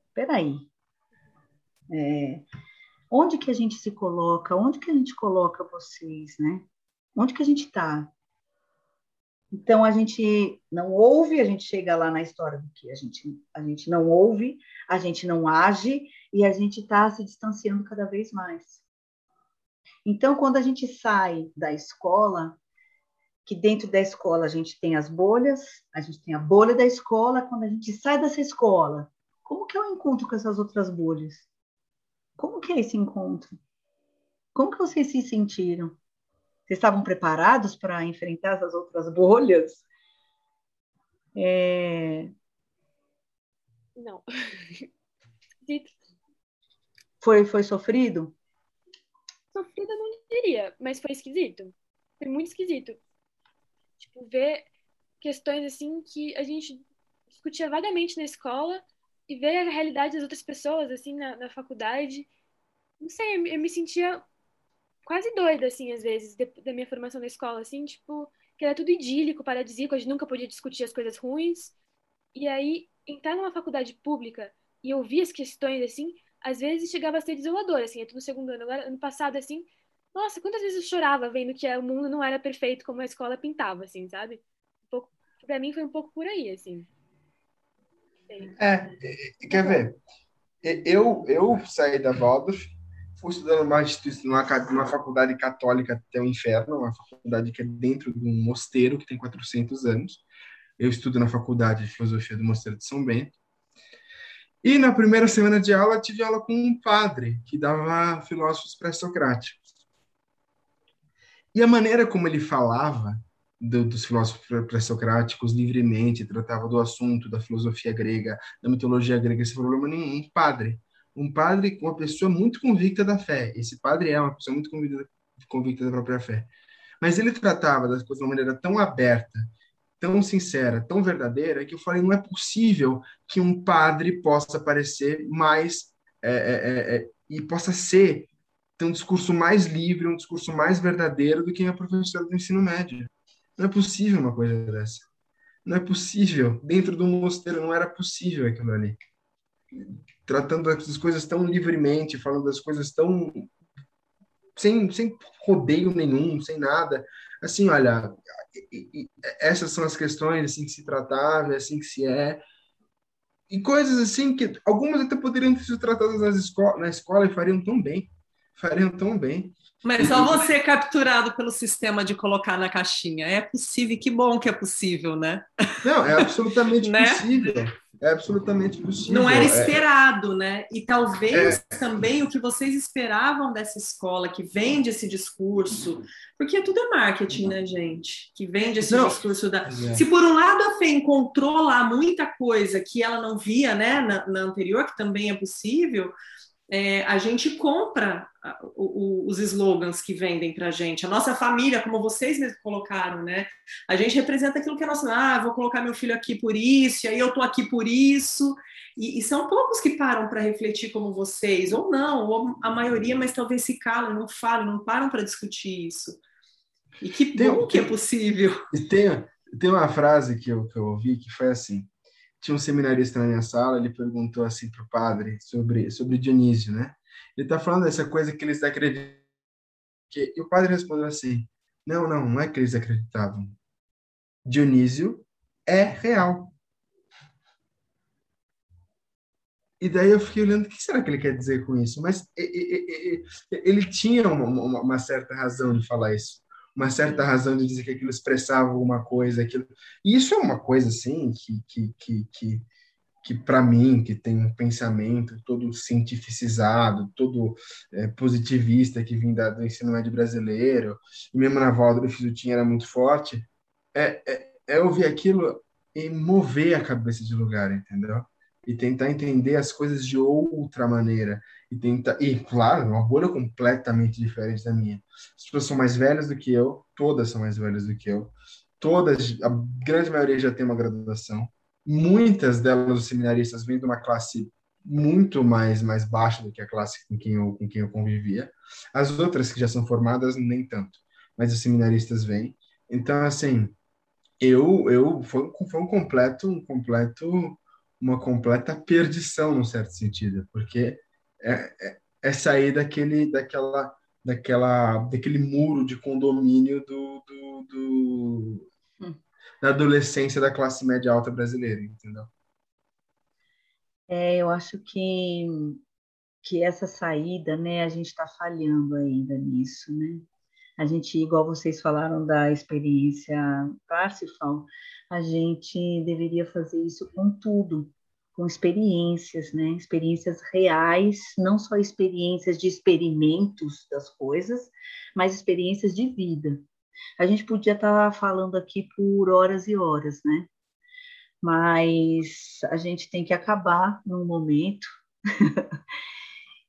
Espera aí. É, onde que a gente se coloca? Onde que a gente coloca vocês, né? Onde que a gente está? Então a gente não ouve, a gente chega lá na história do que a gente a gente não ouve, a gente não age e a gente está se distanciando cada vez mais. Então quando a gente sai da escola, que dentro da escola a gente tem as bolhas, a gente tem a bolha da escola, quando a gente sai dessa escola, como que eu encontro com essas outras bolhas? Como que é esse encontro? Como que vocês se sentiram? Vocês estavam preparados para enfrentar essas outras bolhas? É... Não. foi, foi sofrido? Sofrido eu não diria, mas foi esquisito. Foi muito esquisito. Tipo, ver questões assim que a gente discutia vagamente na escola e ver a realidade das outras pessoas, assim, na, na faculdade. Não sei, eu, me sentia quase doida, assim, às vezes, de, da minha formação na escola, assim, tipo, que era tudo idílico, paradisíaco, a gente nunca podia discutir as coisas ruins. E aí, entrar numa faculdade pública e ouvir as questões, assim, às vezes chegava a ser desolador, assim, é tudo segundo ano. Agora, ano passado, assim, nossa, quantas vezes eu chorava vendo que o mundo não era perfeito como a escola pintava, assim, sabe? Um pouco, pra mim foi um pouco por aí, assim. É, quer ver? Eu, eu saí da Waldorf, fui estudando numa, numa, numa faculdade católica até o inferno, uma faculdade que é dentro de um mosteiro que tem 400 anos. Eu estudo na faculdade de filosofia do Mosteiro de São Bento. E na primeira semana de aula, tive aula com um padre que dava filósofos pré-socráticos. E a maneira como ele falava do, dos filósofos pré-socráticos livremente, tratava do assunto da filosofia grega, da mitologia grega, sem problema nenhum. Um padre. Um padre, uma pessoa muito convicta da fé. Esse padre é uma pessoa muito convicta, convicta da própria fé. Mas ele tratava das coisas de uma maneira tão aberta, tão sincera, tão verdadeira, que eu falei, não é possível que um padre possa parecer mais é, é, é, é e possa ser ter um discurso mais livre, um discurso mais verdadeiro do que a professora do ensino médio. Não é possível uma coisa dessa. Não é possível. Dentro do mosteiro não era possível aquilo ali. Tratando as coisas tão livremente, falando das coisas tão. sem, sem rodeio nenhum, sem nada. Assim, olha, essas são as questões assim que se tratava, é assim que se é. E coisas assim que algumas até poderiam ter sido tratadas nas esco na escola e fariam tão bem. Fariam tão bem. Mas só você capturado pelo sistema de colocar na caixinha. É possível, que bom que é possível, né? Não, é absolutamente né? possível. É absolutamente possível. Não era é. esperado, é... né? E talvez é... também o que vocês esperavam dessa escola que vende esse discurso, porque tudo é marketing, né, gente? Que vende esse não. discurso da. É. Se por um lado a Fê encontrou lá muita coisa que ela não via, né, na, na anterior, que também é possível, é, a gente compra o, o, os slogans que vendem para a gente. A nossa família, como vocês mesmos colocaram, né? A gente representa aquilo que é nosso. Ah, vou colocar meu filho aqui por isso, e aí eu tô aqui por isso. E, e são poucos que param para refletir como vocês, ou não, ou a maioria, mas talvez se calam, não falam, não param para discutir isso. E que tem, bom que é possível. E tem, tem uma frase que eu, que eu ouvi que foi assim: tinha um seminarista na minha sala, ele perguntou assim para o padre sobre, sobre Dionísio, né? Ele está falando dessa coisa que eles acreditam. E o padre respondeu assim: não, não, não é que eles acreditavam. Dionísio é real. E daí eu fiquei olhando, o que será que ele quer dizer com isso? Mas ele tinha uma, uma, uma certa razão de falar isso uma certa razão de dizer que aquilo expressava alguma coisa, aquilo. E isso é uma coisa assim que que que, que, que para mim, que tem um pensamento todo cientificizado, todo é, positivista que vem da, do ensino médio brasileiro, e mesmo na Waldorf o tinha era muito forte, é, é, é ouvir aquilo e mover a cabeça de lugar, entendeu? E tentar entender as coisas de outra maneira e tentar e claro uma bolha completamente diferente da minha. As pessoas são mais velhas do que eu todas são mais velhas do que eu. Todas a grande maioria já tem uma graduação. Muitas delas os seminaristas vêm de uma classe muito mais mais baixa do que a classe com quem eu com quem eu convivia. As outras que já são formadas nem tanto mas os seminaristas vêm. Então assim eu eu foi, foi um completo um completo uma completa perdição, num certo sentido, porque é, é, é sair daquele, daquela, daquela, daquele muro de condomínio do, do, do hum. da adolescência da classe média alta brasileira, entendeu? É, eu acho que que essa saída, né, a gente está falhando ainda nisso, né? A gente, igual vocês falaram da experiência Parsifal, a gente deveria fazer isso com tudo, com experiências, né? Experiências reais, não só experiências de experimentos das coisas, mas experiências de vida. A gente podia estar falando aqui por horas e horas, né? Mas a gente tem que acabar num momento.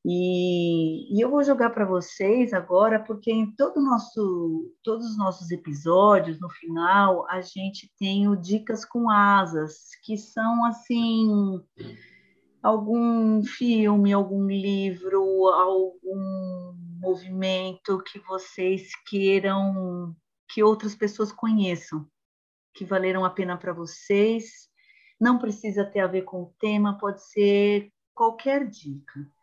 e, e, eu vou jogar para vocês agora, porque em todo nosso, todos os nossos episódios, no final, a gente tem o Dicas com Asas, que são assim algum filme, algum livro, algum movimento que vocês queiram que outras pessoas conheçam, que valeram a pena para vocês. Não precisa ter a ver com o tema, pode ser qualquer dica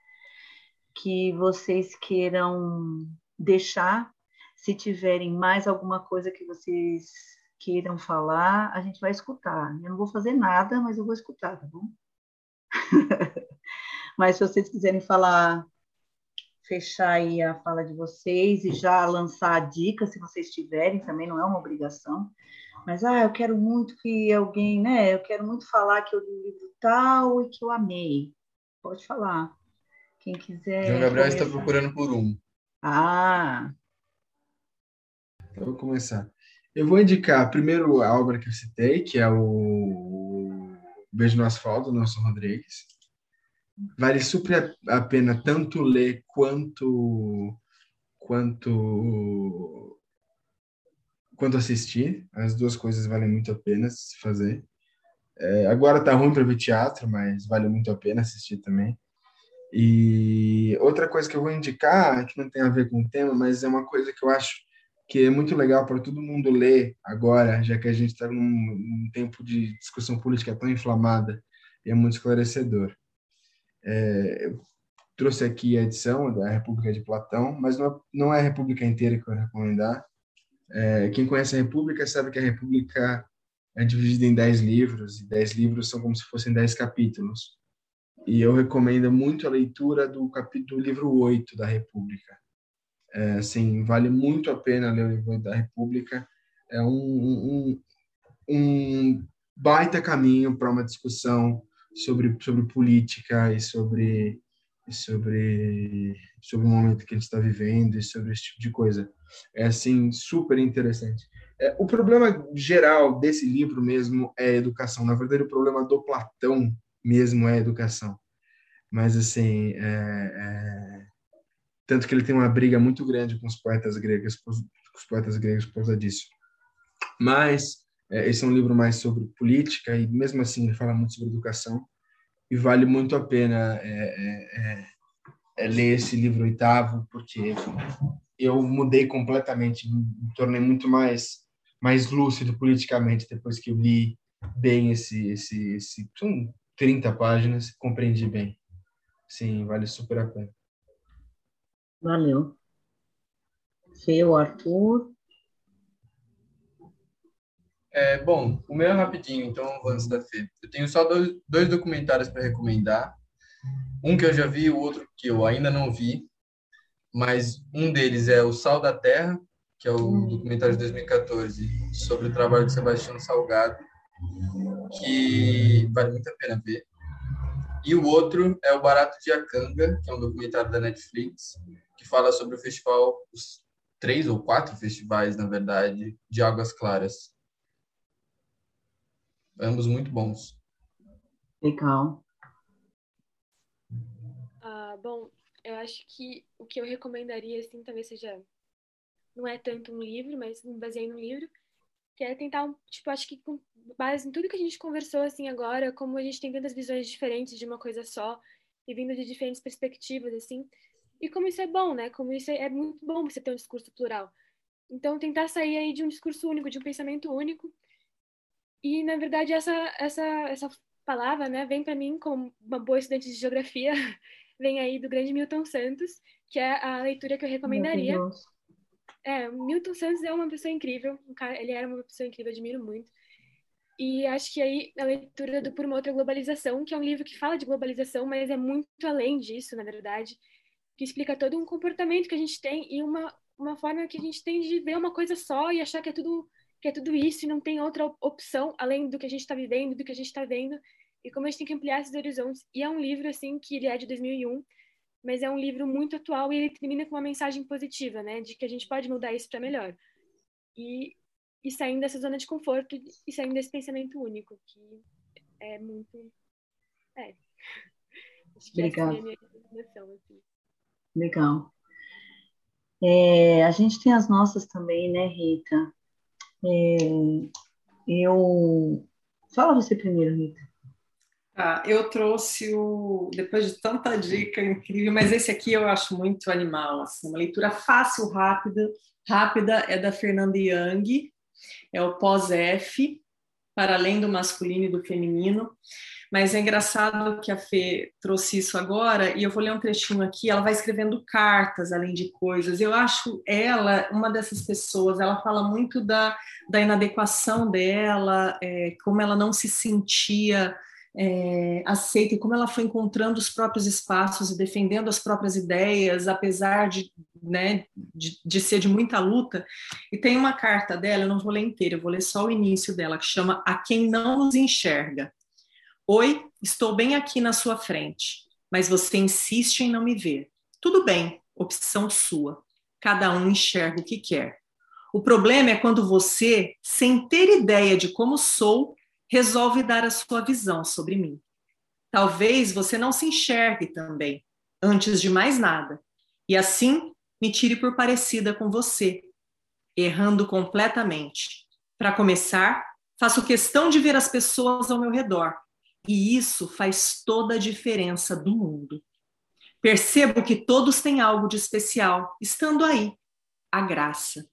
que vocês queiram deixar. Se tiverem mais alguma coisa que vocês queiram falar, a gente vai escutar. Eu não vou fazer nada, mas eu vou escutar, tá bom? mas se vocês quiserem falar fechar aí a fala de vocês e já lançar a dica, se vocês tiverem, também não é uma obrigação. Mas, ah, eu quero muito que alguém, né? Eu quero muito falar que eu li um livro tal e que eu amei. Pode falar. Quem quiser. João Gabriel começar. está procurando por um. Ah! Então, vou começar. Eu vou indicar primeiro a obra que eu citei, que é o Beijo no Asfalto, do Nelson Rodrigues vale super a pena tanto ler quanto quanto quanto assistir. As duas coisas valem muito a pena se fazer. É, agora tá ruim para ver teatro, mas vale muito a pena assistir também. E outra coisa que eu vou indicar, que não tem a ver com o tema, mas é uma coisa que eu acho que é muito legal para todo mundo ler agora, já que a gente está num, num tempo de discussão política tão inflamada e é muito esclarecedor. É, eu trouxe aqui a edição da República de Platão, mas não, não é a República inteira que eu recomendar. É, quem conhece a República sabe que a República é dividida em dez livros, e dez livros são como se fossem dez capítulos. E eu recomendo muito a leitura do capítulo do livro 8 da República. É, assim, vale muito a pena ler o livro da República. É um, um, um baita caminho para uma discussão sobre, sobre política e sobre, sobre, sobre o momento que gente está vivendo e sobre esse tipo de coisa. É, assim, super interessante. É, o problema geral desse livro mesmo é educação. Na verdade, o problema do Platão mesmo é educação. Mas, assim, é, é... tanto que ele tem uma briga muito grande com os poetas gregos, com os poetas gregos por causa disso. Mas é, esse é um livro mais sobre política e mesmo assim ele fala muito sobre educação e vale muito a pena é, é, é ler esse livro oitavo porque eu mudei completamente, me tornei muito mais mais lúcido politicamente depois que eu li bem esse esse, esse são 30 páginas, compreendi bem. Sim, vale super a pena. Valeu. Fê, o Arthur. É, bom, o meu é rapidinho, então antes da Fê. Eu tenho só dois, dois documentários para recomendar. Um que eu já vi, o outro que eu ainda não vi. Mas um deles é O Sal da Terra, que é o documentário de 2014 sobre o trabalho de Sebastião Salgado, que vale muito a pena ver. E o outro é o Barato de Acanga, que é um documentário da Netflix, que fala sobre o festival, os três ou quatro festivais, na verdade, de Águas Claras ambos muito bons. Legal. Ah, bom, eu acho que o que eu recomendaria, assim, talvez seja. Não é tanto um livro, mas me baseei num livro, que é tentar, tipo, acho que com base em tudo que a gente conversou, assim, agora, como a gente tem tantas visões diferentes de uma coisa só, e vindo de diferentes perspectivas, assim, e como isso é bom, né? Como isso é, é muito bom você ter um discurso plural. Então, tentar sair aí de um discurso único, de um pensamento único, e, na verdade, essa, essa, essa palavra né, vem para mim como uma boa estudante de geografia, vem aí do grande Milton Santos, que é a leitura que eu recomendaria. É, Milton Santos é uma pessoa incrível, um cara, ele era uma pessoa incrível, admiro muito. E acho que aí a leitura do Por uma Outra Globalização, que é um livro que fala de globalização, mas é muito além disso, na verdade, que explica todo um comportamento que a gente tem e uma, uma forma que a gente tem de ver uma coisa só e achar que é tudo que é tudo isso e não tem outra opção além do que a gente está vivendo, do que a gente está vendo. e como a gente tem que ampliar esses horizontes. E é um livro, assim, que ele é de 2001, mas é um livro muito atual e ele termina com uma mensagem positiva, né? De que a gente pode mudar isso para melhor. E, e saindo dessa zona de conforto e saindo desse pensamento único, que é muito. É. Acho que essa é a minha definição, assim. Legal. É, a gente tem as nossas também, né, Rita? É, eu. Fala você primeiro, Rita. Tá, eu trouxe o. Depois de tanta dica incrível, mas esse aqui eu acho muito animal. Assim, uma leitura fácil, rápida. Rápida é da Fernanda Young, é o pós-F, para além do masculino e do feminino. Mas é engraçado que a Fê trouxe isso agora, e eu vou ler um trechinho aqui. Ela vai escrevendo cartas, além de coisas. Eu acho ela uma dessas pessoas. Ela fala muito da, da inadequação dela, é, como ela não se sentia é, aceita e como ela foi encontrando os próprios espaços e defendendo as próprias ideias, apesar de, né, de, de, ser de muita luta. E tem uma carta dela, eu não vou ler inteira, eu vou ler só o início dela, que chama A Quem Não Nos Enxerga. Oi, estou bem aqui na sua frente, mas você insiste em não me ver. Tudo bem, opção sua. Cada um enxerga o que quer. O problema é quando você, sem ter ideia de como sou, resolve dar a sua visão sobre mim. Talvez você não se enxergue também, antes de mais nada, e assim me tire por parecida com você, errando completamente. Para começar, faço questão de ver as pessoas ao meu redor, e isso faz toda a diferença do mundo. Percebo que todos têm algo de especial, estando aí, a graça.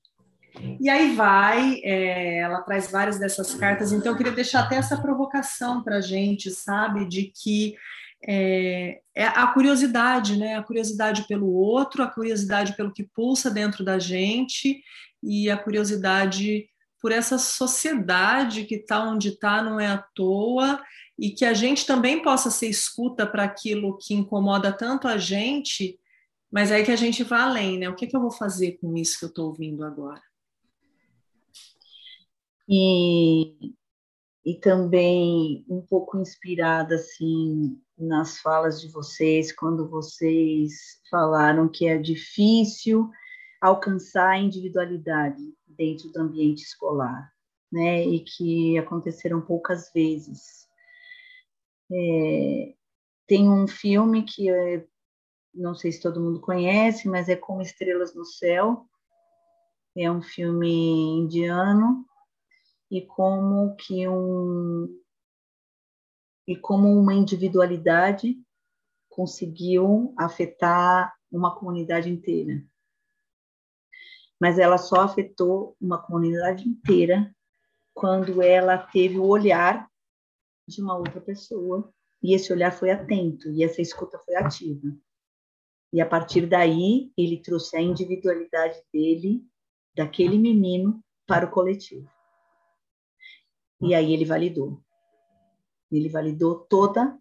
E aí vai, é, ela traz várias dessas cartas, então eu queria deixar até essa provocação para a gente, sabe, de que é, é, a curiosidade, né? A curiosidade pelo outro, a curiosidade pelo que pulsa dentro da gente e a curiosidade por essa sociedade que está onde está, não é à toa, e que a gente também possa ser escuta para aquilo que incomoda tanto a gente, mas aí que a gente vá além, né? O que, que eu vou fazer com isso que eu estou ouvindo agora? E, e também um pouco inspirada assim nas falas de vocês quando vocês falaram que é difícil alcançar a individualidade dentro do ambiente escolar, né? E que aconteceram poucas vezes. É, tem um filme que é, não sei se todo mundo conhece, mas é Como Estrelas no Céu. É um filme indiano e como que um e como uma individualidade conseguiu afetar uma comunidade inteira. Mas ela só afetou uma comunidade inteira quando ela teve o olhar de uma outra pessoa e esse olhar foi atento e essa escuta foi ativa. E a partir daí ele trouxe a individualidade dele, daquele menino, para o coletivo. E aí ele validou. Ele validou toda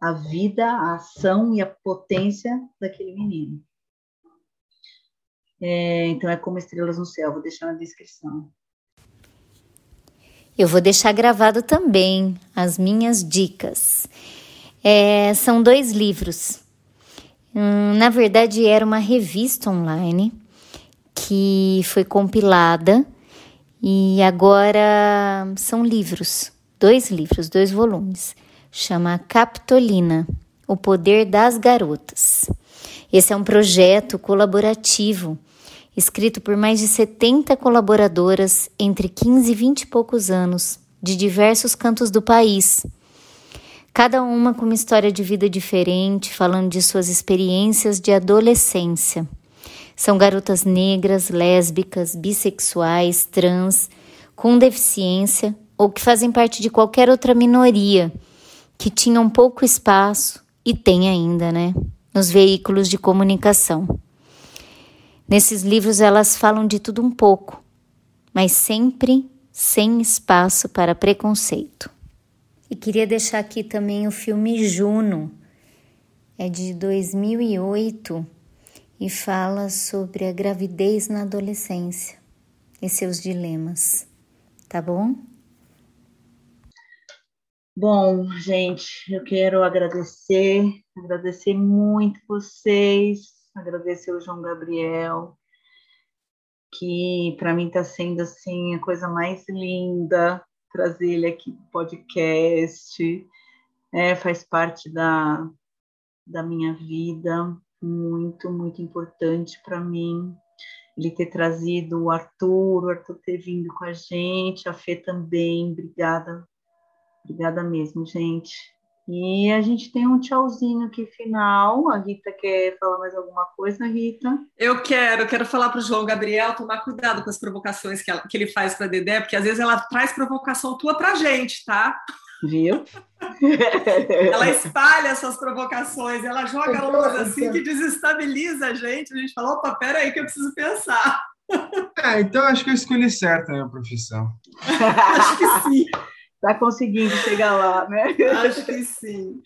a vida, a ação e a potência daquele menino. É, então é como estrelas no céu, vou deixar na descrição. Eu vou deixar gravado também as minhas dicas. É, são dois livros. Hum, na verdade, era uma revista online que foi compilada e agora são livros, dois livros, dois volumes. Chama Capitolina, O Poder das Garotas. Esse é um projeto colaborativo escrito por mais de 70 colaboradoras entre 15 e 20 e poucos anos, de diversos cantos do país. Cada uma com uma história de vida diferente, falando de suas experiências de adolescência. São garotas negras, lésbicas, bissexuais, trans, com deficiência ou que fazem parte de qualquer outra minoria que tinham pouco espaço e tem ainda, né, nos veículos de comunicação. Nesses livros elas falam de tudo um pouco, mas sempre sem espaço para preconceito. E queria deixar aqui também o filme Juno, é de 2008 e fala sobre a gravidez na adolescência e seus dilemas, tá bom? Bom, gente, eu quero agradecer, agradecer muito vocês, agradecer o João Gabriel, que para mim está sendo assim a coisa mais linda trazer ele aqui para o podcast, é, faz parte da, da minha vida, muito, muito importante para mim. Ele ter trazido o Arthur, o Arthur ter vindo com a gente, a Fê também, obrigada, obrigada mesmo, gente. E a gente tem um tchauzinho aqui final. A Rita quer falar mais alguma coisa, Rita? Eu quero, eu quero falar para o João Gabriel tomar cuidado com as provocações que, ela, que ele faz para Dedé, porque às vezes ela traz provocação tua para a gente, tá? Viu? ela espalha essas provocações, ela joga umas assim que desestabiliza a gente. A gente fala, opa, pera aí que eu preciso pensar. É, então acho que eu escolhi certo a minha profissão. acho que sim. Tá conseguindo chegar lá, né? Acho que sim.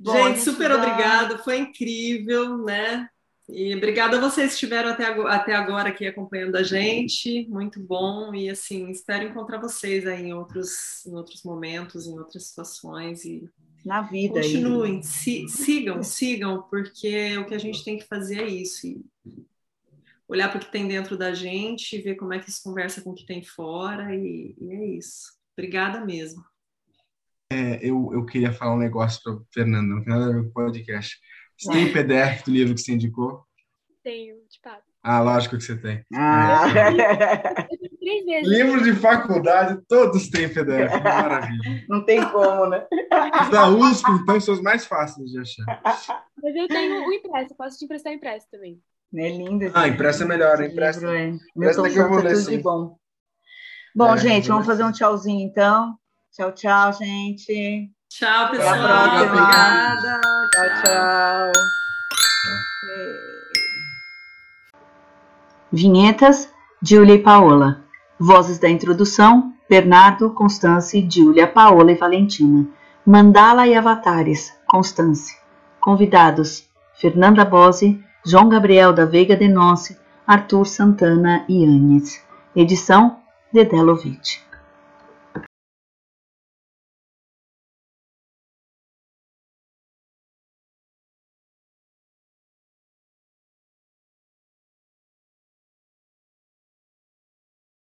Bom, gente, super dá... obrigado, foi incrível, né? E obrigada a vocês que estiveram até, até agora aqui acompanhando a gente, muito bom. E assim, espero encontrar vocês aí em outros, em outros momentos, em outras situações. E na vida. Continuem, si, sigam, sigam, porque o que a gente tem que fazer é isso. E olhar para o que tem dentro da gente, ver como é que isso conversa com o que tem fora, e, e é isso. Obrigada mesmo. É, eu, eu queria falar um negócio para Fernanda, não tem nada a ver com o podcast. Você tem PDF do livro que você indicou? Tenho, de fato. Ah, lógico que você tem. Ah. É. Livros de faculdade, todos têm PDF. Maravilha. Não tem como, né? Os da USP, então, são os mais fáceis de achar. Mas eu tenho o impresso, posso te emprestar impresso também. É lindo esse Ah, impresso é melhor, impresso. Livro, é. Impresso que eu vou ler, tudo de bom. Bom, é, gente, vamos fazer um tchauzinho então. Tchau, tchau, gente. Tchau, pessoal. Obrigada. Tchau, tchau. Vinhetas, Júlia e Paola. Vozes da introdução, Bernardo, Constance, Júlia, Paola e Valentina. Mandala e Avatares, Constance. Convidados, Fernanda Bose, João Gabriel da Veiga de Noce, Arthur Santana e Anes. Edição, Dedelovitch.